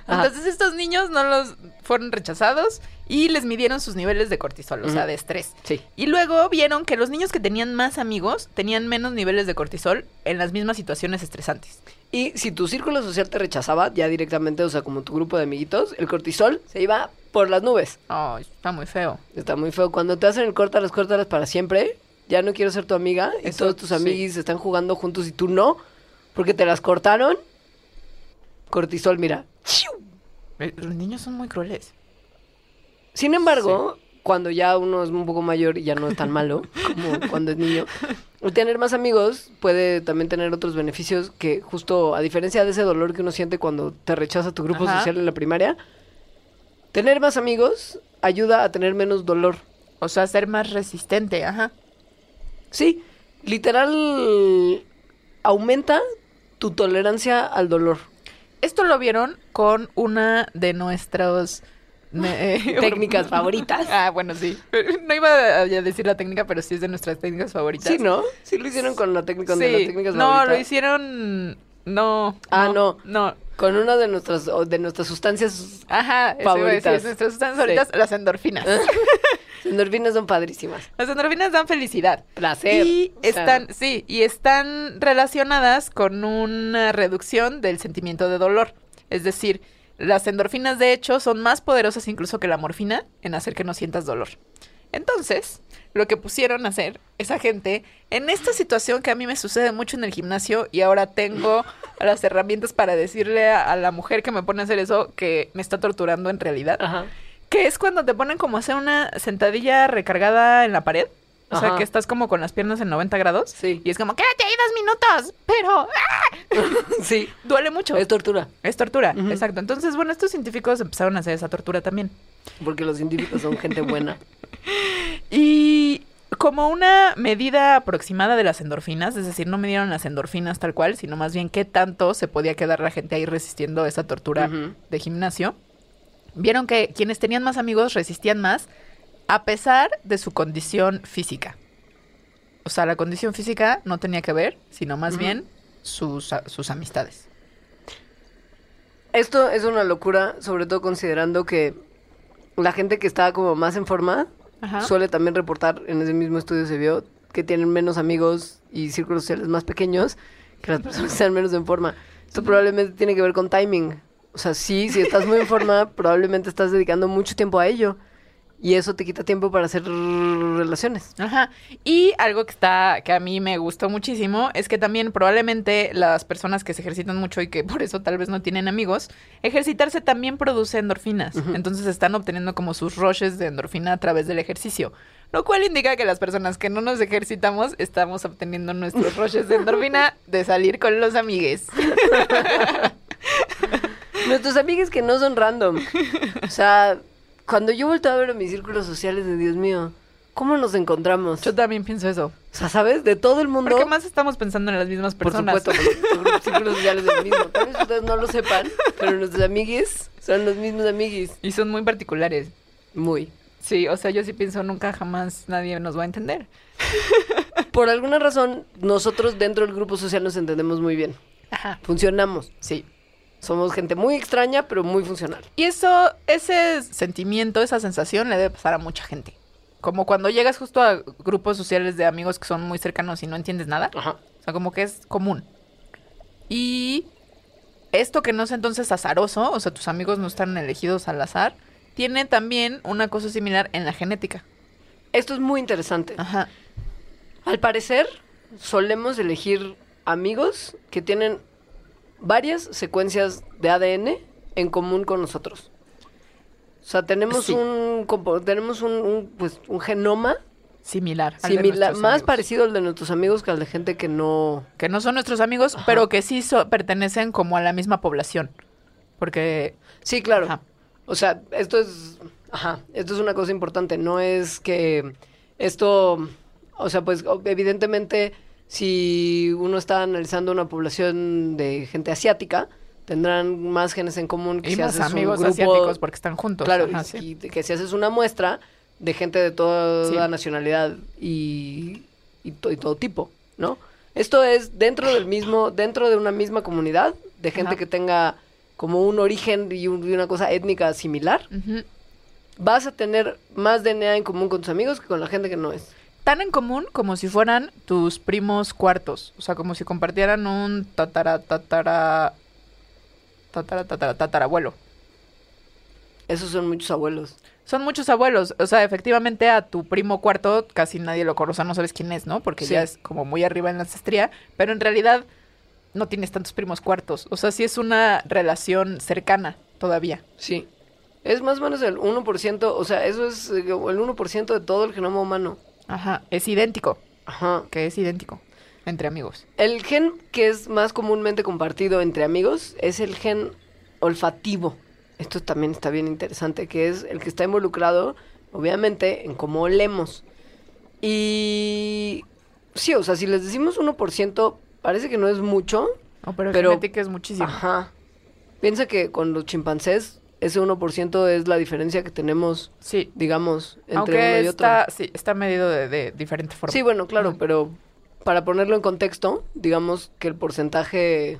Ajá. entonces estos niños no los fueron rechazados y les midieron sus niveles de cortisol, o sea, de estrés. Sí. Y luego vieron que los niños que tenían más amigos tenían menos niveles de cortisol en las mismas situaciones estresantes. Y si tu círculo social te rechazaba ya directamente, o sea, como tu grupo de amiguitos, el cortisol se iba por las nubes. Ay, está muy feo. Está muy feo. Cuando te hacen el córtalas, córtalas para siempre, ya no quiero ser tu amiga y todos tus sí. amiguis están jugando juntos y tú no, porque te las cortaron. Cortisol, mira. Eh, Los niños son muy crueles. Sin embargo, cuando ya uno es un poco mayor y ya no es tan malo como cuando es niño, tener más amigos puede también tener otros beneficios que justo a diferencia de ese dolor que uno siente cuando te rechaza tu grupo Ajá. social en la primaria, tener más amigos ayuda a tener menos dolor. O sea, ser más resistente, ajá. Sí, literal aumenta tu tolerancia al dolor. Esto lo vieron con una de nuestros eh, Técnicas favoritas. Ah, bueno, sí. No iba a decir la técnica, pero sí es de nuestras técnicas favoritas. Sí, ¿no? Sí lo hicieron con la técnica Sí. de las técnicas no, favoritas. lo hicieron. No. Ah, no. No. Con una de nuestras de nuestras sustancias Ajá, decir, Favoritas. Nuestras sustancias Sí. favoritas, las endorfinas. endorfinas son padrísimas. las endorfinas dan felicidad. Placer. Y sea, están, sí, y están relacionadas con una reducción del sentimiento de dolor. Es decir, las endorfinas de hecho son más poderosas incluso que la morfina en hacer que no sientas dolor. Entonces, lo que pusieron a hacer esa gente en esta situación que a mí me sucede mucho en el gimnasio y ahora tengo las herramientas para decirle a, a la mujer que me pone a hacer eso que me está torturando en realidad. Ajá. Que es cuando te ponen como a hacer una sentadilla recargada en la pared. O sea, que estás como con las piernas en 90 grados. Sí. Y es como, quédate ahí dos minutos. Pero ¡ah! Sí. duele mucho. Es tortura. Es tortura, exacto. Entonces, bueno, estos científicos empezaron a hacer esa tortura también. Porque los científicos son gente buena. Y como una medida aproximada de las endorfinas, es decir, no midieron las endorfinas tal cual, sino más bien qué tanto se podía quedar la gente ahí resistiendo esa tortura de gimnasio, vieron que quienes tenían más amigos resistían más a pesar de su condición física. O sea, la condición física no tenía que ver, sino más bien sus, sus amistades. Esto es una locura, sobre todo considerando que la gente que está como más en forma Ajá. suele también reportar, en ese mismo estudio se vio, que tienen menos amigos y círculos sociales más pequeños que las personas que están menos en forma. Esto probablemente tiene que ver con timing. O sea, sí, si estás muy en forma, probablemente estás dedicando mucho tiempo a ello. Y eso te quita tiempo para hacer relaciones. Ajá. Y algo que está, que a mí me gustó muchísimo, es que también probablemente las personas que se ejercitan mucho y que por eso tal vez no tienen amigos, ejercitarse también produce endorfinas. Entonces están obteniendo como sus rushes de endorfina a través del ejercicio. Lo cual indica que las personas que no nos ejercitamos estamos obteniendo nuestros rushes de endorfina de salir con los amigues. Nuestros amigos que no son random. O sea, cuando yo vuelto a ver a mis círculos sociales de Dios mío, ¿cómo nos encontramos? Yo también pienso eso. O sea, ¿sabes? De todo el mundo. Porque más estamos pensando en las mismas Por personas. supuesto, porque los círculos sociales del mismo. Tal vez ustedes no lo sepan, pero nuestros amiguis son los mismos amiguis. Y son muy particulares. Muy. Sí, o sea, yo sí pienso nunca jamás nadie nos va a entender. Por alguna razón, nosotros dentro del grupo social nos entendemos muy bien. Ajá. Funcionamos. Sí. Somos gente muy extraña, pero muy funcional. Y eso, ese sentimiento, esa sensación le debe pasar a mucha gente. Como cuando llegas justo a grupos sociales de amigos que son muy cercanos y no entiendes nada. Ajá. O sea, como que es común. Y esto que no es entonces azaroso, o sea, tus amigos no están elegidos al azar, tiene también una cosa similar en la genética. Esto es muy interesante. Ajá. Al parecer, solemos elegir amigos que tienen varias secuencias de ADN en común con nosotros. O sea, tenemos Sí. un tenemos un, un, pues un genoma Similar. al más amigos. parecido al de nuestros amigos que al de gente que no. Que no son nuestros amigos, pero que sí so- pertenecen como a la misma población. Porque. Sí, claro. Ajá. O sea, esto es, ajá, esto es una cosa importante. No es que esto, o sea, pues evidentemente si uno está analizando una población de gente asiática, tendrán más genes en común que Y si más haces un amigos grupo- asiáticos porque están juntos. Claro, Ajá, y, sí. y que si haces una muestra de gente de toda Sí. nacionalidad y, y, to- y todo tipo, ¿no? Esto es dentro del mismo, dentro de una misma comunidad, de gente Ajá. que tenga como un origen y, un- y una cosa étnica similar, vas a tener más DNA en común con tus amigos que con la gente que no es. Tan en común como si fueran tus primos cuartos. O sea, como si compartieran un tatara, tatara. Tatara, tatara, tatarabuelo. Esos son muchos abuelos. Son muchos abuelos. O sea, efectivamente a tu primo cuarto casi nadie lo conoce, no sabes quién es, ¿no? Porque Sí. ya es como muy arriba en la ancestría. Pero en realidad no tienes tantos primos cuartos. O sea, sí es una relación cercana todavía. Sí. Es más o menos el 1%, o sea, eso es eh, el 1% de todo el genoma humano. Ajá. Es idéntico. Ajá. Que es idéntico. Entre amigos. El gen que es más comúnmente compartido entre amigos es el gen olfativo. Esto también está bien interesante, que es el que está involucrado, obviamente, en cómo olemos. Y sí, o sea, si les decimos 1%, parece que no es mucho. No, pero, Pero- genética es muchísimo. Ajá. Piensa que con los chimpancés, ese 1% es la diferencia que tenemos, Sí. digamos, entre Aunque uno y otro. está, sí, está medido de, de diferente forma. Sí, bueno, claro, pero para ponerlo en contexto, digamos que el porcentaje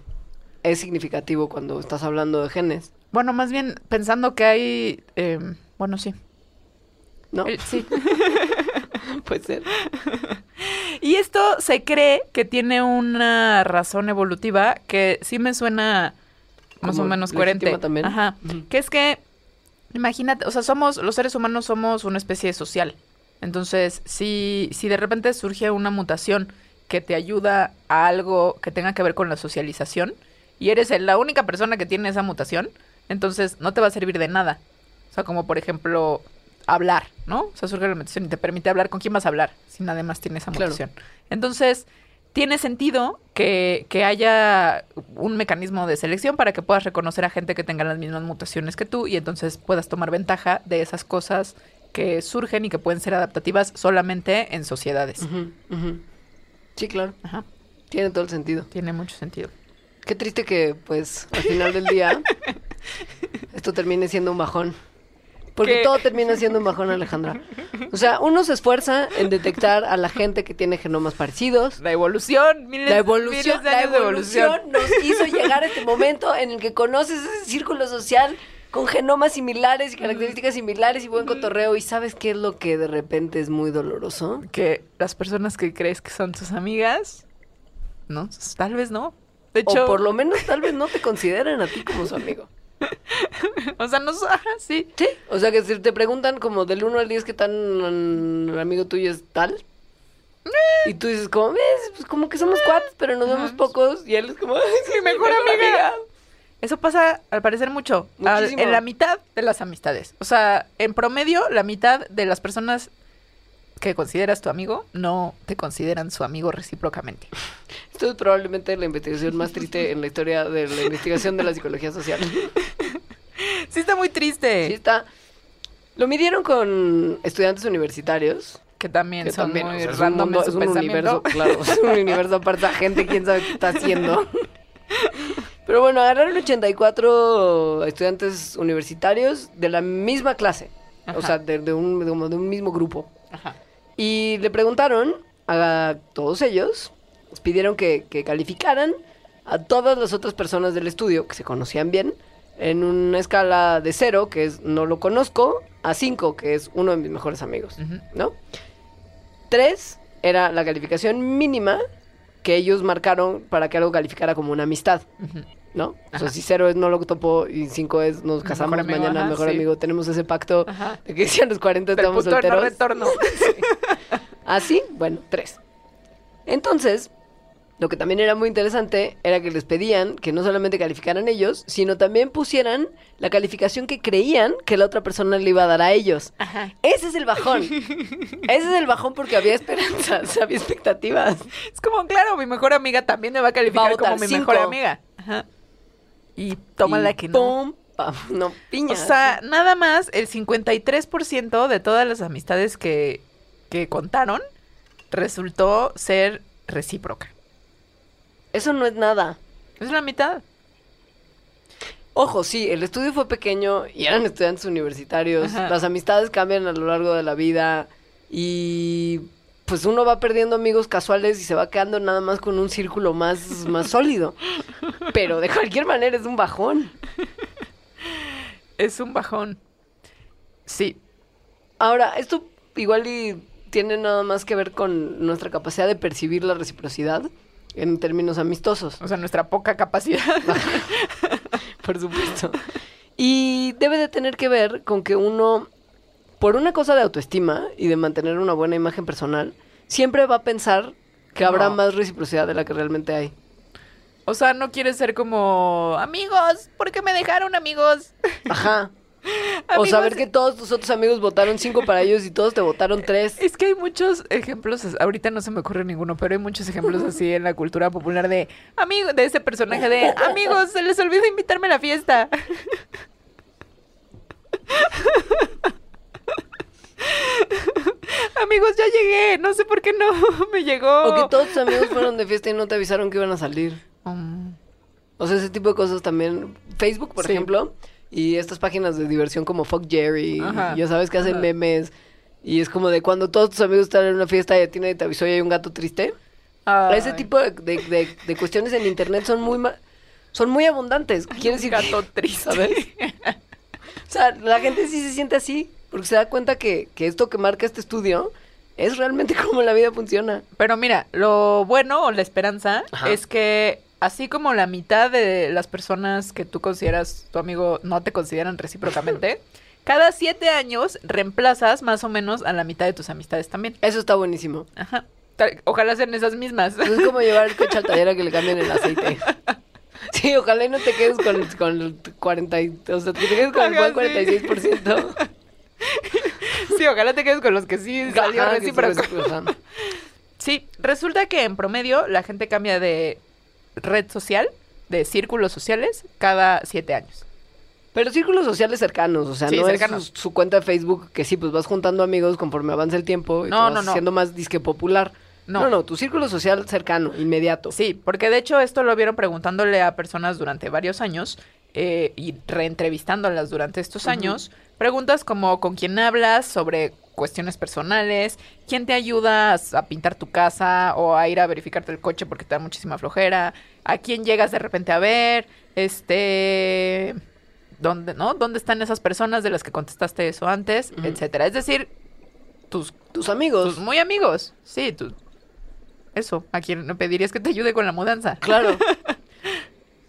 es significativo cuando estás hablando de genes, Bueno, más bien pensando que hay... eh, bueno, sí. ¿no? Eh, sí. Puede ser. Y esto se cree que tiene una razón evolutiva que sí me suena más o menos coherente. también. Ajá. Que es que, imagínate, o sea, somos, los seres humanos somos una especie social. Entonces, si, si de repente surge una mutación que te ayuda a algo que tenga que ver con la socialización y eres el- la única persona que tiene esa mutación, entonces no te va a servir de nada. O sea, como por ejemplo, hablar, ¿no? O sea, surge la mutación y te permite hablar. ¿Con quién vas a hablar si nadie más tiene esa Claro. mutación? Entonces, tiene sentido que, que haya un mecanismo de selección para que puedas reconocer a gente que tenga las mismas mutaciones que tú y entonces puedas tomar ventaja de esas cosas que surgen y que pueden ser adaptativas solamente en sociedades. Sí, claro, Ajá, tiene todo el sentido. tiene mucho sentido. Qué triste que, pues, al final del día, esto termine siendo un bajón. Porque ¿Qué? todo termina siendo un bajón, Alejandra. O sea, uno se esfuerza en detectar a la gente que tiene genomas parecidos. La evolución, miles, La miles evolución, de la de evolución nos hizo llegar a este momento en el que conoces ese círculo social con genomas similares y características similares y buen cotorreo. ¿Y sabes qué es lo que de repente es muy doloroso? Que las personas que crees que son tus amigas, no, tal vez no. De hecho, o por lo menos tal vez no te consideren a ti como su amigo. O sea, no... Ajá, sí. Sí, o sea que si te preguntan como del 1 al 10 qué tan mm, amigo tuyo es tal. Y tú dices como, ves, pues como que somos cuates, pero nos vemos pocos. Y él es como, "Ay, es Mi mejor amiga. Eso pasa, al parecer, mucho. Al- en la mitad de las amistades. O sea, en promedio, la mitad de las personas que consideras tu amigo no te consideran su amigo recíprocamente. Esto es probablemente la investigación más triste en la historia de la investigación de la psicología social. Sí, está muy triste. Sí está. Lo midieron con estudiantes universitarios. Que también Que son también, muy o sea, es un, random mundo- su es un universo, claro, es un universo aparte, gente quién sabe qué está haciendo. Pero bueno, agarraron 84 estudiantes universitarios de la misma clase, o sea, de, de un, de un mismo grupo. Ajá. Y le preguntaron a todos ellos, les pidieron que, que calificaran a todas las otras personas del estudio que se conocían bien en una escala de cero, que es no lo conozco, a cinco, que es uno de mis mejores amigos. ¿no? Tres era la calificación mínima que ellos marcaron para que algo calificara como una amistad. ¿No? O Ajá. sea, si cero es no lo topo y cinco es nos casamos amigo, mañana, ajá, mejor sí. amigo, tenemos ese pacto Ajá. de que si a los 40 Del estamos de no solteros. retorno. Así, bueno, tres. Entonces, lo que también era muy interesante era que les pedían que no solamente calificaran ellos, sino también pusieran la calificación que creían que la otra persona le iba a dar a ellos. Ajá. Ese es el bajón. Ese es el bajón porque había esperanzas, había expectativas. Es como, claro, mi mejor amiga también me va a calificar Va a votar como mi cinco. mejor amiga. Ajá. Y toma la que no. pam, no, piña. O sea, nada más el 53% de todas las amistades que, que contaron resultó ser recíproca. eso no es nada. Es la mitad. Ojo, sí, el estudio fue pequeño y eran estudiantes universitarios. Ajá. Las amistades cambian a lo largo de la vida y pues uno va perdiendo amigos casuales y se va quedando nada más con un círculo más, más sólido. Pero de cualquier manera es un bajón. Es un bajón. Sí. Ahora, esto igual y tiene nada más que ver con nuestra capacidad de percibir la reciprocidad en términos amistosos. O sea, nuestra poca capacidad. por supuesto. Y debe de tener que ver con que uno, por una cosa de autoestima y de mantener una buena imagen personal, siempre va a pensar que habrá No. más reciprocidad de la que realmente hay. O sea, no quieres ser como amigos. ¿Por qué me dejaron amigos? Ajá. o Amigos- saber que todos tus otros amigos votaron cinco para ellos y todos te votaron tres. Es que hay muchos ejemplos, ahorita no se me ocurre ninguno, pero hay muchos ejemplos así en la cultura popular de amigo, de ese personaje de amigos, se les olvidó invitarme a la fiesta. amigos, ya llegué, no sé por qué no me llegó. O que todos tus amigos fueron de fiesta y no te avisaron que iban a salir. Mm, O sea, ese tipo de cosas también. Facebook, por Sí. ejemplo, y estas páginas de diversión como Fuck Jerry, Ajá. ya sabes que hacen Ajá. memes. Y es como de cuando todos tus amigos están en una fiesta y a ti nadie te avisó y hay un gato triste. ay, Ese tipo de, de- de- de cuestiones en internet son muy ma- son muy abundantes. Quiere decir gato triste. ¿sabes? O sea, la gente sí se siente así, porque se da cuenta que, que esto que marca este estudio es realmente como la vida funciona. Pero mira, lo bueno o la esperanza Ajá. es que así como la mitad de las personas que tú consideras tu amigo no te consideran recíprocamente, cada siete años reemplazas más o menos a la mitad de tus amistades también. Eso está buenísimo. Ajá. Ojalá sean esas mismas. Es como llevar el coche al taller a que le cambien el aceite. Sí, ojalá y no te quedes con, con el 40, y- o sea, te quedes con el buen sí. 46%. Sí, ojalá te quedes con los que sí salió recíproco. sí, resulta que en promedio la gente cambia de red social, de círculos sociales, cada siete años. Pero círculos sociales cercanos, o sea, Sí, no cercanos. es su, cuenta de Facebook que sí, pues vas juntando amigos conforme avanza el tiempo y No, te vas no, no. haciendo más disque popular. No. No. no, tu círculo social cercano, inmediato. Sí, porque de hecho esto lo vieron preguntándole a personas durante varios años eh, y reentrevistándolas durante estos años. Preguntas como con quién hablas sobre cuestiones personales, quién te ayuda a, pintar tu casa o a ir a verificarte el coche porque te da muchísima flojera, a quién llegas de repente a ver, este, dónde, ¿no? ¿Dónde están esas personas de las que contestaste eso antes, etcétera? Es decir, tus Tus amigos. tus muy amigos, sí, tu- eso, a quien pedirías que te ayude con la mudanza. Claro.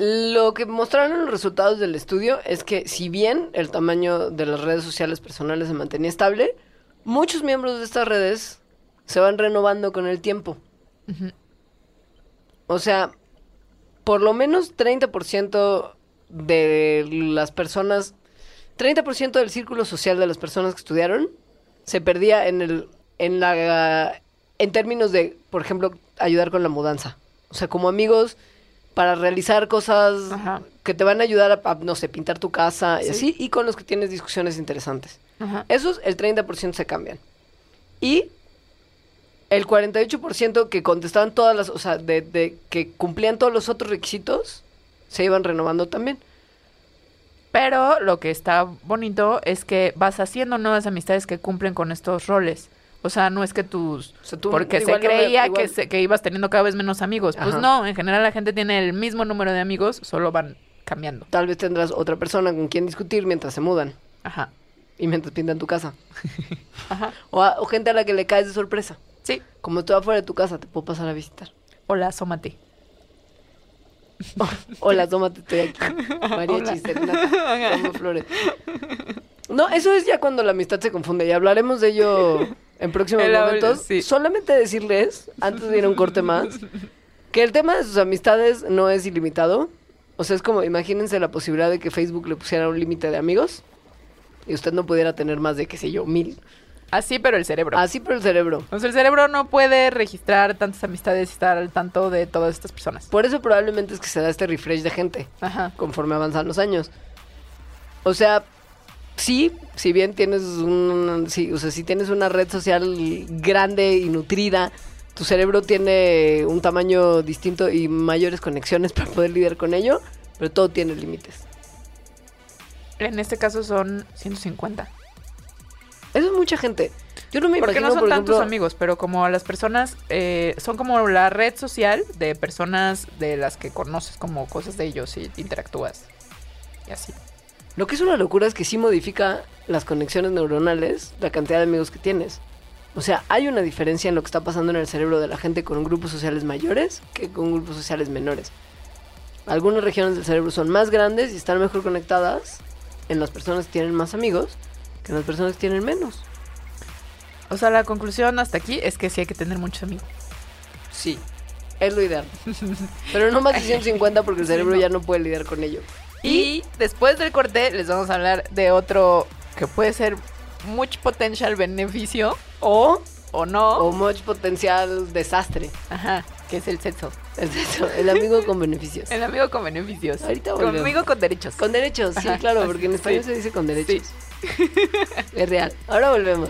Lo que mostraron los resultados del estudio es que si bien el tamaño de las redes sociales personales se mantenía estable, muchos miembros de estas redes se van renovando con el tiempo. O sea, por lo menos 30% de las personas, 30% del círculo social de las personas que estudiaron se perdía en el en la en términos de, por ejemplo, ayudar con la mudanza. O sea, como amigos para realizar cosas Ajá. que te van a ayudar a, a, no sé, pintar tu casa y Sí. así, y con los que tienes discusiones interesantes. Ajá. Esos, el 30% se cambian. Y el 48% que contestaban todas las, o sea, de, de que cumplían todos los otros requisitos, se iban renovando también. Pero lo que está bonito es que vas haciendo nuevas amistades que cumplen con estos roles. O sea, no es que tus... O sea, tú porque se igual no me- creía que, se- que ibas teniendo cada vez menos amigos. Pues Ajá. no, en general la gente tiene el mismo número de amigos, solo van cambiando. Tal vez tendrás otra persona con quien discutir mientras se mudan Ajá. y mientras pintan tu casa. Ajá. O, a- o gente a la que le caes de sorpresa. Sí. Como estoy afuera de tu casa, te puedo pasar a visitar. Hola, asómate. Hola, tómate, estoy aquí. María tomo flores. No, eso es ya cuando la amistad se confunde. Y hablaremos de ello en próximos El momentos. sí. Solamente decirles, antes de ir a un corte más, que el tema de sus amistades no es ilimitado. O sea, es como, imagínense la posibilidad de que Facebook le pusiera un límite de amigos y usted no pudiera tener más de, qué sé yo, mil. Así, pero el cerebro. Así por el cerebro. O sea, el cerebro no puede registrar tantas amistades y estar al tanto de todas estas personas. Por eso probablemente es que se da este refresh de gente. Ajá. conforme avanzan los años. O sea, sí, si bien tienes un, sí, o sea, si tienes una red social grande y nutrida, tu cerebro tiene un tamaño distinto y mayores conexiones para poder lidiar con ello, pero todo tiene límites. En este caso son 150. Eso es mucha gente. Yo no me Porque imagino, no son por tantos ejemplo, amigos, pero como las personas eh, son como la red social de personas de las que conoces como cosas de ellos y interactúas. Y así. Lo que es una locura es que sí modifica las conexiones neuronales, la cantidad de amigos que tienes. O sea, hay una diferencia en lo que está pasando en el cerebro de la gente con grupos sociales mayores que con grupos sociales menores. Algunas regiones del cerebro son más grandes y están mejor conectadas en las personas que tienen más amigos que en las personas que tienen menos. O sea, la conclusión hasta aquí es que sí hay que tener muchos amigos. Sí, es lo ideal. Pero no más de 150 porque el Sí, cerebro no. ya no puede lidiar con ello. Y después del corte les vamos a hablar de otro que puede ser mucho potencial beneficio O, o no. o much potencial desastre. Ajá, que es el sexo. Es eso, el amigo con beneficios. El amigo con beneficios. Ahorita volvemos. Conmigo con derechos. Con derechos, sí, Ajá, claro, porque en español sí. se dice con derechos. Es real. Ahora volvemos.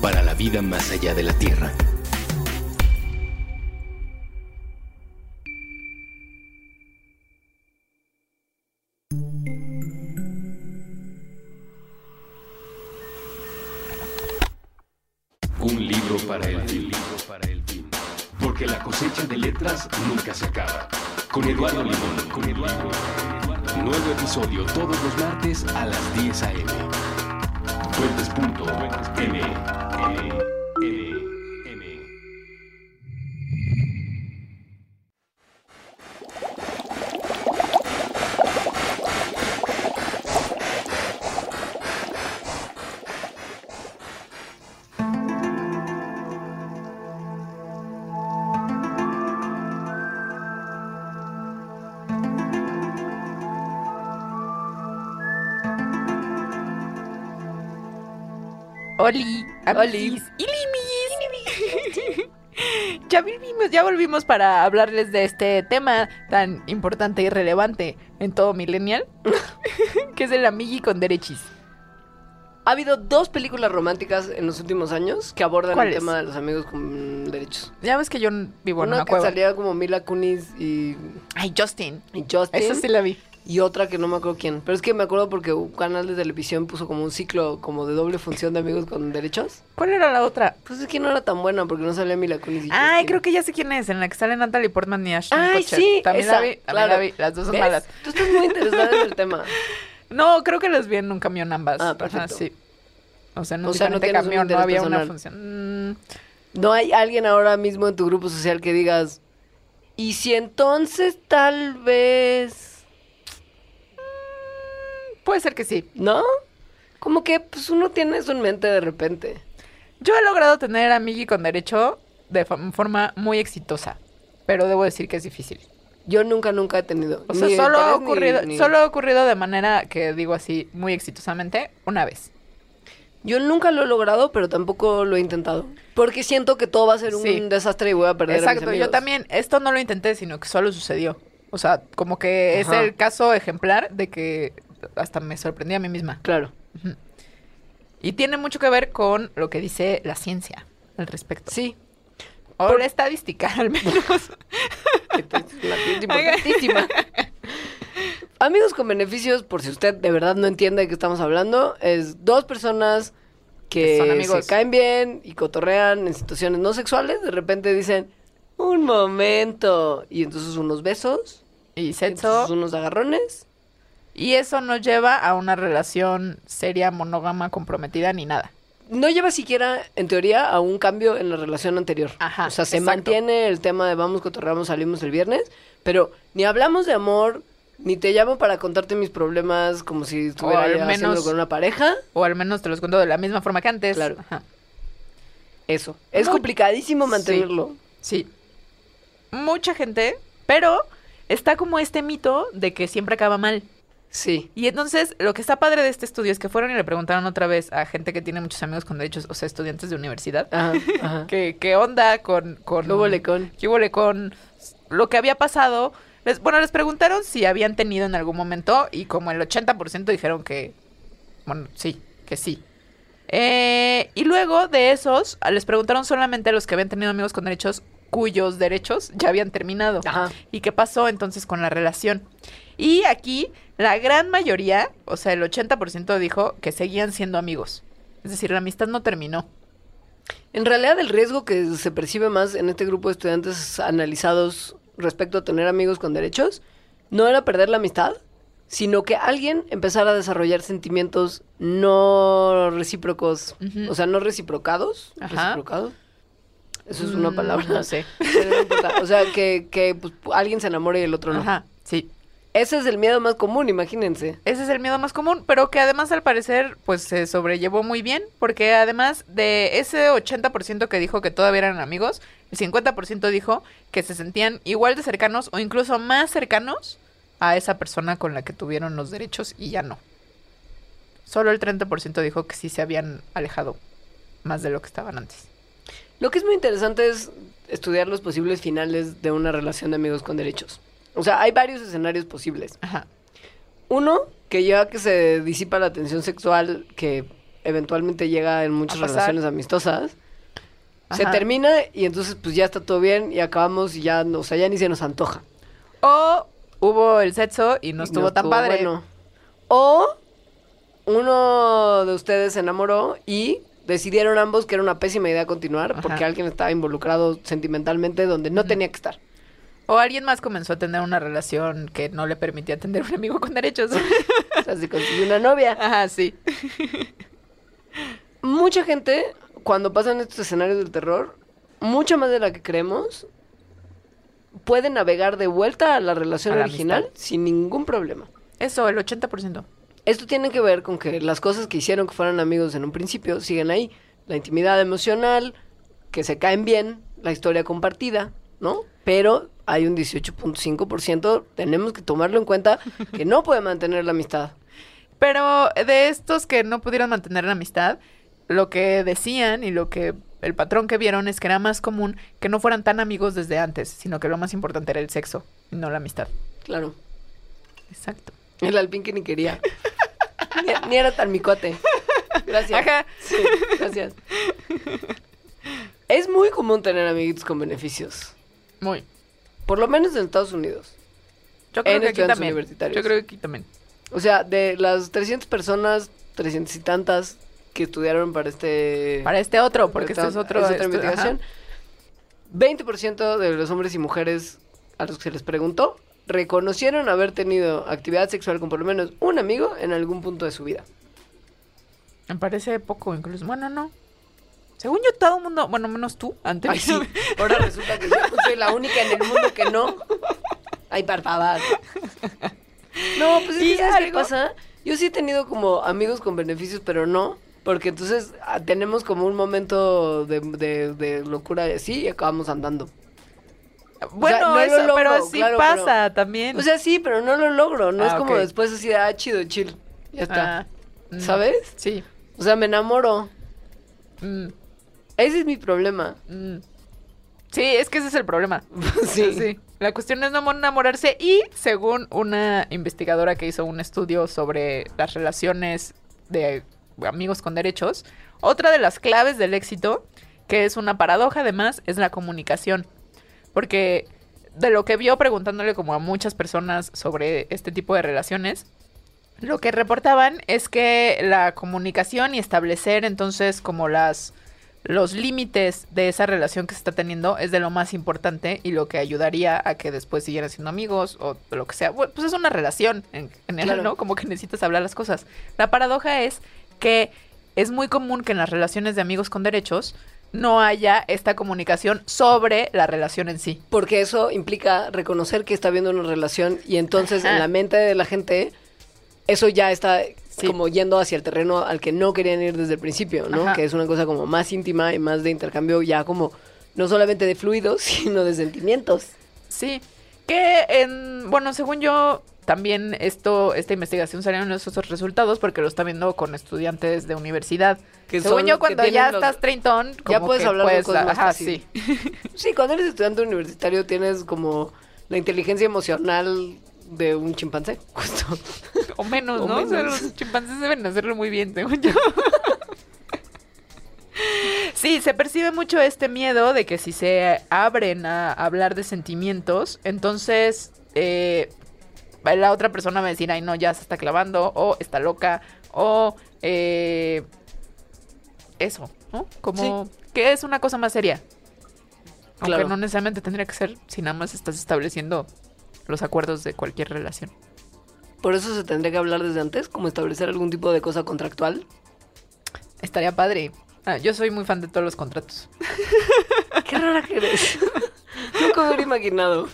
para la vida más allá de la Tierra. Un libro para el fin. Porque la cosecha de letras nunca se acaba. Con Eduardo Limón. Con Eduardo. Nuevo episodio todos los martes a las 10 a.m. Oli, amiguis, ilimigis. Ya volvimos, ya volvimos para hablarles de este tema tan importante y relevante en todo millennial, que es el amigui con derechis. Ha habido dos películas románticas en los últimos años que abordan el tema de los amigos con derechos. Ya ves que yo vivo en una una que cueva. salía como Mila Kunis y, Ay, Justin. y Justin. Esa sí la vi. Y otra que no me acuerdo quién. Pero es que me acuerdo porque un canal de televisión puso como un ciclo como de doble función de amigos con derechos. ¿Cuál era la otra? Pues es que no era tan buena porque no salía Mila Kunis y Ay, creo que ya sé quién es, en la que sale Natalie Portman y Ashton Ay, Kutcher. sí, También esa, la vi, también claro. la vi. Las dos son ¿Ves? malas. Tú estás muy interesada en el tema. No, creo que las vi en un camión ambas. Ah, Ajá, perfecto. sí. O sea, en un O sea, no camión, no había una función. Mm, No hay alguien ahora mismo en tu grupo social que digas, y si entonces tal vez, puede ser que sí. ¿no? Como que pues uno tiene eso en mente de repente. Yo he logrado tener amigui con derecho de forma muy exitosa, pero debo decir que es difícil. Yo nunca, nunca he tenido. O sea, solo ha ni- ocurrido, ni- solo ha ocurrido de manera que digo así, muy exitosamente, una vez. Yo nunca lo he logrado, pero tampoco lo he intentado. Porque siento que todo va a ser un Sí. desastre y voy a perder a mis Exacto, yo también, esto no lo intenté, sino que solo sucedió. O sea, como que Ajá. es el caso ejemplar de que hasta me sorprendí a mí misma. Claro. Y tiene mucho que ver con lo que dice la ciencia al respecto. Sí. O la estadística, al menos. Ciencia importantísima. Amigos con beneficios, por si usted de verdad no entiende de qué estamos hablando, es dos personas Que que son amigos. se caen bien y cotorrean en situaciones no sexuales, de repente dicen, un momento, y entonces unos besos, y entonces sexo. unos agarrones. Y eso nos lleva a una relación seria, monógama, comprometida, ni nada. No lleva siquiera, en teoría, a un cambio en la relación anterior. Ajá, O sea, se exacto. mantiene el tema de vamos, cotorreamos, salimos el viernes, pero ni hablamos de amor, ni te llamo para contarte mis problemas como si estuviera al menos- con una pareja. O al menos te los cuento de la misma forma que antes. Claro. Ajá. Eso. Es Muy- complicadísimo mantenerlo. Sí. Mucha gente, pero está como este mito de que siempre acaba mal. Sí. Y entonces, lo que está padre de este estudio es que fueron y le preguntaron otra vez a gente que tiene muchos amigos con derechos, o sea, estudiantes de universidad, Ajá, ajá. que qué onda con... con ¿Qué hubo con? qué hubo con lo que había pasado. Les, bueno, les preguntaron si habían tenido en algún momento y como el 80% dijeron que, bueno, sí, que sí. Eh, y luego de esos, les preguntaron solamente a los que habían tenido amigos con derechos cuyos derechos ya habían terminado. Ajá. ¿Y qué pasó entonces con la relación? Y aquí la gran mayoría, o sea, el 80% dijo que seguían siendo amigos. Es decir, la amistad no terminó. En realidad, el riesgo que se percibe más en este grupo de estudiantes analizados respecto a tener amigos con derechos no era perder la amistad, sino que alguien empezara a desarrollar sentimientos no recíprocos, o sea, no reciprocados. Ajá. ¿Reciprocados? Eso es una Mm, palabra. no sé. Pero no importa. O sea, que, que pues, alguien se enamore y el otro no. Ajá, sí. Ese es el miedo más común, imagínense. Ese es el miedo más común, pero que además al parecer pues se sobrellevó muy bien, porque además de ese 80% que dijo que todavía eran amigos, el 50% dijo que se sentían igual de cercanos o incluso más cercanos a esa persona con la que tuvieron los derechos y ya no. Solo el 30% dijo que sí se habían alejado más de lo que estaban antes. Lo que es muy interesante es estudiar los posibles finales de una relación de amigos con derechos. O sea, hay varios escenarios posibles. Ajá. Uno, que ya que se disipa la tensión sexual que eventualmente llega en muchas relaciones amistosas, se termina y entonces pues ya está todo bien y acabamos y ya, no- o sea, ya ni se nos antoja. O hubo el sexo y no estuvo tan padre. bueno. O uno de ustedes se enamoró y decidieron ambos que era una pésima idea continuar Ajá. porque alguien estaba involucrado sentimentalmente donde no tenía que estar. O alguien más comenzó a tener una relación que no le permitía tener un amigo con derechos. O sea, se consiguió una novia. Ajá, sí. Mucha gente, cuando pasan estos escenarios del terror, mucha más de la que creemos, puede navegar de vuelta a la relación A la original amistad. sin ningún problema. Eso, el 80%. Esto tiene que ver con que las cosas que hicieron que fueran amigos en un principio siguen ahí. La intimidad emocional, que se caen bien, la historia compartida, ¿no? Pero hay un 18.5%, tenemos que tomarlo en cuenta, que no puede mantener la amistad. Pero de estos que no pudieron mantener la amistad, lo que decían y lo que el patrón que vieron es que era más común que no fueran tan amigos desde antes, sino que lo más importante era el sexo y no la amistad. Claro, Exacto. el alpín que ni quería. Ni, ni era tan micote. Gracias. Ajá. Sí, gracias. Es muy común tener amiguitos con beneficios. Muy. Por lo menos en Estados Unidos. Yo creo En que aquí también. universitarios. Yo creo que aquí también. O sea, de las 300 personas, 300 y tantas que estudiaron para este... Para este otro, porque esta- este es otro. es otra investigación. 20% de los hombres y mujeres a los que se les preguntó reconocieron haber tenido actividad sexual con por lo menos un amigo en algún punto de su vida. Ajá. Me parece poco incluso. Bueno, no. Según yo, todo el mundo, bueno, menos tú, antes. Ay, sí. Ahora resulta que yo soy la única en el mundo que no. Ay, favor. No, pues es que ¿Y ¿sabes qué algo? pasa? Yo sí he tenido como amigos con beneficios, pero no. Porque entonces ah, tenemos como un momento de, de, de locura y así y acabamos andando. Bueno, no lo eso, logro, pero sí claro, pasa también. O sea, sí, pero no lo logro. No Ah, es como ok. después así de, ah, chido, chill. Ya está. Ah, mm, ¿Sabes? Sí. O sea, me enamoro. Mm, Ese es mi problema. mm. Sí, es que ese es el problema. sí. La cuestión es no enamorarse y según una investigadora que hizo un estudio sobre las relaciones de amigos con derechos, otra de las claves del éxito, que es una paradoja además, es la comunicación. Porque de lo que vio preguntándole como a muchas personas sobre este tipo de relaciones, lo que reportaban es que la comunicación y establecer entonces como las los límites de esa relación que se está teniendo es de lo más importante y lo que ayudaría a que después siguieran siendo amigos o lo que sea. Bueno, pues es una relación en general, Claro. ¿no? Como que necesitas hablar las cosas. La paradoja es que es muy común que en las relaciones de amigos con derechos no haya esta comunicación sobre la relación en sí. Porque eso implica reconocer que está habiendo una relación y entonces Ajá. en la mente de la gente eso ya está Sí. como yendo hacia el terreno al que no querían ir desde el principio, ¿no? Ajá. Que es una cosa como más íntima y más de intercambio ya como no solamente de fluidos, sino de sentimientos. Sí, que en, bueno, según yo, también esto, esta investigación salieron esos resultados porque lo está viendo con estudiantes de universidad. Que según son- yo, cuando ya los- estás treintón, Ya como puedes que hablar de puedes- cosas más ajá, fácil. sí. Sí, cuando eres estudiante universitario tienes como la inteligencia emocional de un chimpancé, justo. O menos, O ¿no? O sea, menos. los chimpancés deben hacerlo muy bien, según yo. Sí, se percibe mucho este miedo de que si se abren a hablar de sentimientos, entonces eh, la otra persona va a decir, ay no, ya se está clavando, o está loca, o eh, eso, ¿no? Como que es una cosa más seria. Aunque Claro. no necesariamente tendría que ser si nada más estás estableciendo los acuerdos de cualquier relación. Por eso se tendría que hablar desde antes, como establecer algún tipo de cosa contractual. Estaría padre. Ah, yo soy muy fan de todos los contratos. Qué rara que eres. Nunca hubiera imaginado.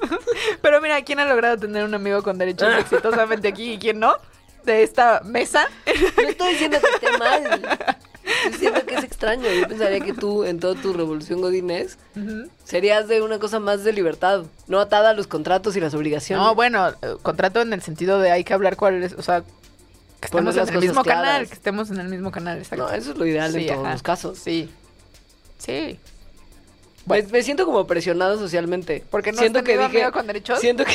Pero mira, ¿quién ha logrado tener un amigo con derechos exitosamente aquí y quién no? De esta mesa. No estoy diciendo que esté mal. Diciendo que es extraño. Yo pensaría que tú, en toda tu revolución godines, serías de una cosa más de libertad, no atada a los contratos y las obligaciones. No, bueno, eh, contrato en el sentido de hay que hablar cuál es, o sea, que estemos en el mismo claras. canal, que estemos en el mismo canal, exacto. No, eso es lo ideal en todos ajá. los casos. Sí. Sí. Me, me siento como presionado socialmente. Porque no siento que dije, con derechos. Siento que,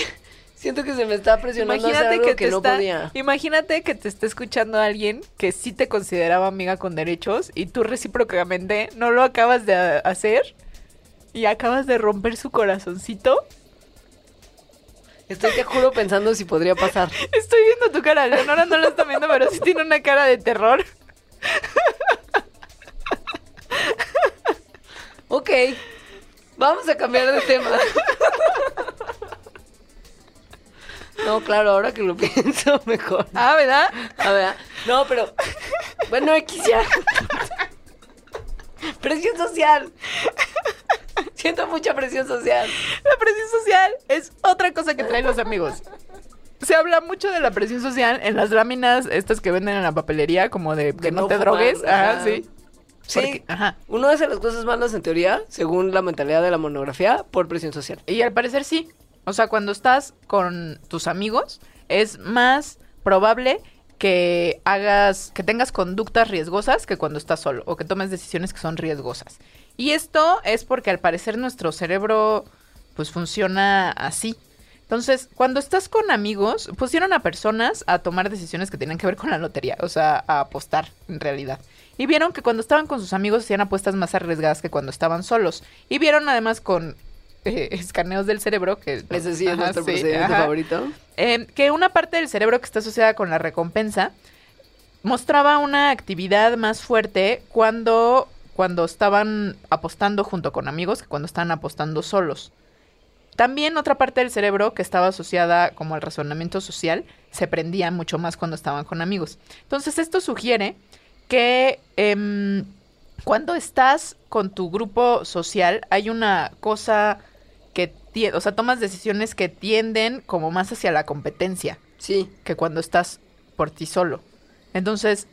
siento que se me está presionando a hacer Imagínate algo que, que, te no está, podía. imagínate que te está escuchando alguien que sí te consideraba amiga con derechos y tú recíprocamente no lo acabas de a- hacer y acabas de romper su corazoncito. Estoy, te juro, pensando si podría pasar. Estoy viendo tu cara, Leonora no la está viendo, pero sí tiene una cara de terror. Ok, vamos a cambiar de tema. No, claro, ahora que lo pienso mejor. Ah, ¿verdad? A ver, no, pero. Bueno, X ya. Presión social. Siento mucha presión social. La presión social es otra cosa que traen los amigos. Se habla mucho de la presión social en las láminas estas que venden en la papelería, como de que De no, no te fumar, drogues. Ajá, ajá. sí. Sí, Porque- ajá. uno hace las cosas malas en teoría, según la mentalidad de la monografía, por presión social. Y al parecer sí. O sea, cuando estás con tus amigos, es más probable que hagas, que tengas conductas riesgosas que cuando estás solo, o que tomes decisiones que son riesgosas. Y esto es porque al parecer nuestro cerebro, pues funciona así. Entonces, cuando estás con amigos, pusieron a personas a tomar decisiones que tenían que ver con la lotería, o sea, a apostar en realidad. Y vieron que cuando estaban con sus amigos hacían apuestas más arriesgadas que cuando estaban solos. Y vieron además con eh, escaneos del cerebro, que Ese sí es Ajá, nuestro sí, procedimiento ajá. favorito. eh, que una parte del cerebro que está asociada con la recompensa mostraba una actividad más fuerte cuando, cuando estaban apostando junto con amigos que cuando estaban apostando solos. También otra parte del cerebro que estaba asociada como al razonamiento social se prendía mucho más cuando estaban con amigos. Entonces esto sugiere que em, cuando estás con tu grupo social hay una cosa o sea, tomas decisiones que tienden como más hacia la competencia Sí. que cuando estás por ti solo. Entonces,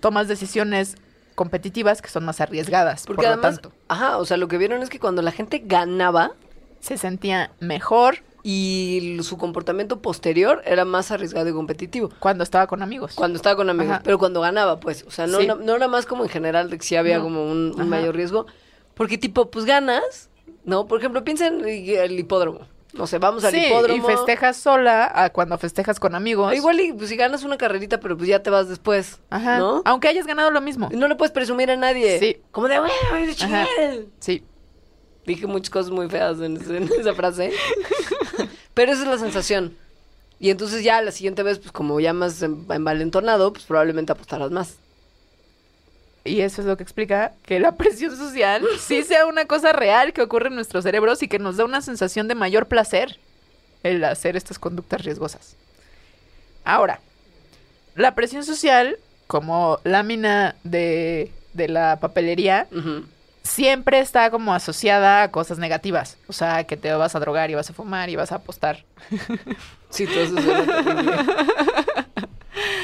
tomas decisiones competitivas que son más arriesgadas. Porque por además, lo tanto, ajá, o sea, lo que vieron es que cuando la gente ganaba se sentía mejor y su comportamiento posterior era más arriesgado y competitivo. cuando estaba con amigos. Cuando estaba con amigos, Ajá. pero cuando ganaba, pues, o sea, no, Sí. no, no era más como en general de que sí había No. como un, mayor riesgo, porque tipo, pues ganas, ¿no? Por ejemplo, piensa en el hipódromo. No sé, vamos al sí, hipódromo. y festejas sola a cuando festejas con amigos. Igual y pues, si ganas una carrerita, pero pues ya te vas después, Ajá. ¿no? Aunque hayas ganado lo mismo. No le puedes presumir a nadie. Sí. Como de, "Güey, güey, Ajá. chingue". Sí. Dije muchas cosas muy feas en, ese- en esa frase. Pero esa es la sensación. Y entonces ya la siguiente vez, pues como ya más en- envalentonado, pues probablemente apostarás más. Y eso es lo que explica que la presión social sí sea una cosa real que ocurre en nuestros cerebros y que nos da una sensación de mayor placer el hacer estas conductas riesgosas. Ahora, la presión social, como lámina de, de la papelería, siempre está como asociada a cosas negativas. O sea, que te vas a drogar y vas a fumar y vas a apostar. Sí, todo eso.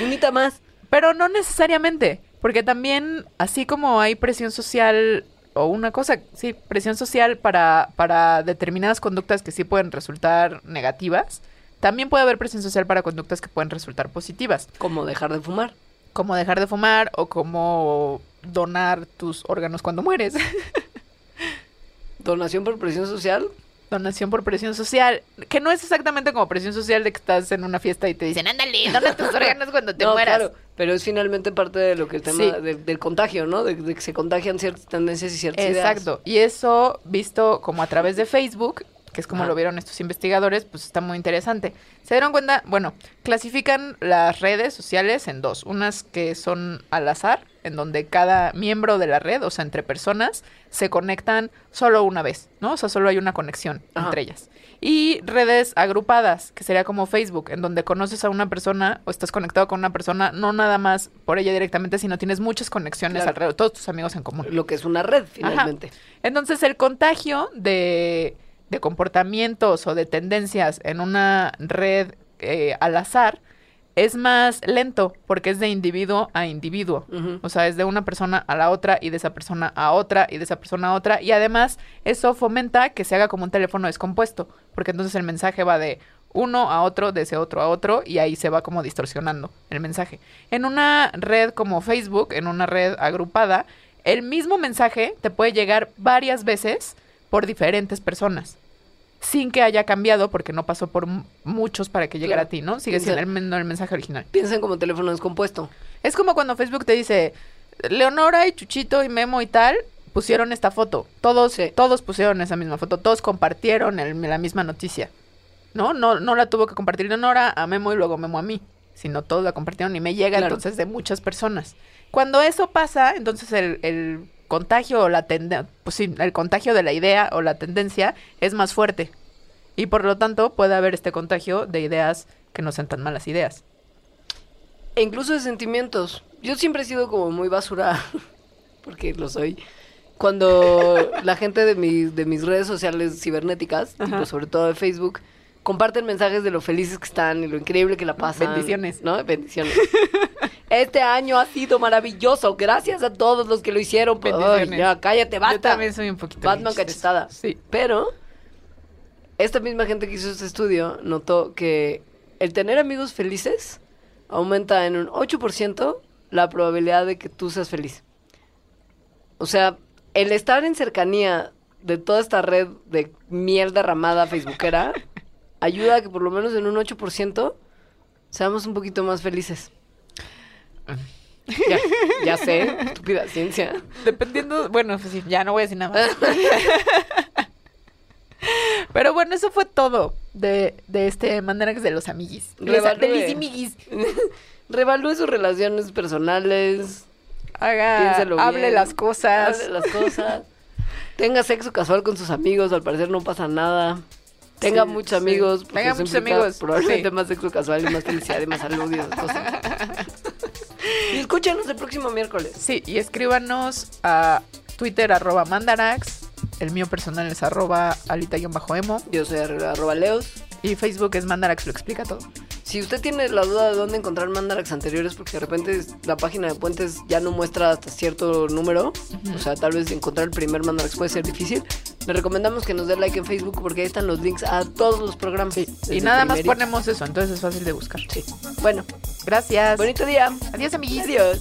Unita más. Pero no necesariamente, porque también, así como hay presión social, o una cosa, sí, presión social para, para determinadas conductas que sí pueden resultar negativas, también puede haber presión social para conductas que pueden resultar positivas, Como dejar de fumar. como dejar de fumar o como donar tus órganos cuando mueres. Donación por presión social. Donación por presión social, que no es exactamente como presión social de que estás en una fiesta y te dicen, ándale, dona tus órganos cuando te no, mueras. claro, pero es finalmente parte de lo que el tema Sí. de- del contagio, ¿no? De, de que se contagian ciertas tendencias y ciertas ideas. Exacto. Y eso visto como a través de Facebook, que es como lo vieron estos investigadores, pues está muy interesante. Se dieron cuenta, bueno, clasifican las redes sociales en dos. Unas que son al azar, en donde cada miembro de la red, o sea, entre personas, se conectan solo una vez, ¿no? O sea, solo hay una conexión Ajá. entre ellas. Y redes agrupadas, que sería como Facebook, en donde conoces a una persona o estás conectado con una persona, no nada más por ella directamente, sino tienes muchas conexiones Claro. alrededor, todos tus amigos en común. Lo que es una red, finalmente. Entonces, el contagio de, de comportamientos o de tendencias en una red eh, al azar es más lento porque es de individuo a individuo. O sea, es de una persona a la otra y de esa persona a otra y de esa persona a otra. Y además eso fomenta que se haga como un teléfono descompuesto, porque entonces el mensaje va de uno a otro, de ese otro a otro, y ahí se va como distorsionando el mensaje. En una red como Facebook, en una red agrupada, el mismo mensaje te puede llegar varias veces por diferentes personas. Sin que haya cambiado, porque no pasó por mu- muchos para que llegara Claro. a ti, ¿no? Sigue Piensa- siendo el, men- el mensaje original. Piensen como teléfono descompuesto. Es como cuando Facebook te dice, Leonora y Chuchito y Memo y tal pusieron esta foto. Todos, Sí. todos pusieron esa misma foto, todos compartieron el- la misma noticia. ¿No? ¿No? No la tuvo que compartir Leonora a Memo y luego Memo a mí, sino todos la compartieron y me llega Claro. entonces de muchas personas. Cuando eso pasa, entonces el, el contagio o la tendencia, pues sí, el contagio de la idea o la tendencia es más fuerte. Y por lo tanto puede haber este contagio de ideas que no sean tan malas ideas. E incluso de sentimientos. Yo siempre he sido como muy basura, porque lo soy. Cuando la gente de mis, de mis redes sociales cibernéticas, tipo, sobre todo de Facebook, comparten mensajes de lo felices que están y lo increíble que la pasan. Bendiciones. ¿No? Bendiciones. Este año ha sido maravilloso. Gracias a todos los que lo hicieron. Ay, Bendiciones. ya, cállate, basta. Yo también soy un poquito Batman cachetada. Sí. Pero esta misma gente que hizo este estudio notó que el tener amigos felices aumenta en un 8% la probabilidad de que tú seas feliz. O sea, el estar en cercanía de toda esta red de miel derramada facebookera ayuda a que por lo menos en un 8% seamos un poquito más felices. Ya, ya sé, estúpida ciencia. Dependiendo, bueno, pues sí, ya no voy a decir nada más. Pero bueno, eso fue todo de, de este Mandarax de los amiguis. Revalúe. De Liz y Miguis. Revalúe sus relaciones personales, Haga, Piénselo hable bien. las cosas. hable las cosas. Tenga sexo casual con sus amigos, al parecer no pasa nada. Tenga Sí, muchos sí. amigos. porque Tenga eso muchos amigos, Probablemente sí. más sexo casual y más felicidad y más salud y esas cosas. Y escúchanos el próximo miércoles. Sí, y escríbanos a Twitter arroba Mandarax. El mío personal es arroba alita-emo. Yo soy arroba leos. Y Facebook es Mandarax, lo explica todo. Si usted tiene la duda de dónde encontrar mandarax anteriores, porque de repente la página de Puentes ya no muestra hasta cierto número, o sea, tal vez encontrar el primer mandarax puede ser difícil, le recomendamos que nos dé like en Facebook porque ahí están los links a todos los programas. Y nada más ponemos eso, entonces es fácil de buscar. Sí. Bueno, Gracias. bonito día. Adiós, amiguis. Adiós.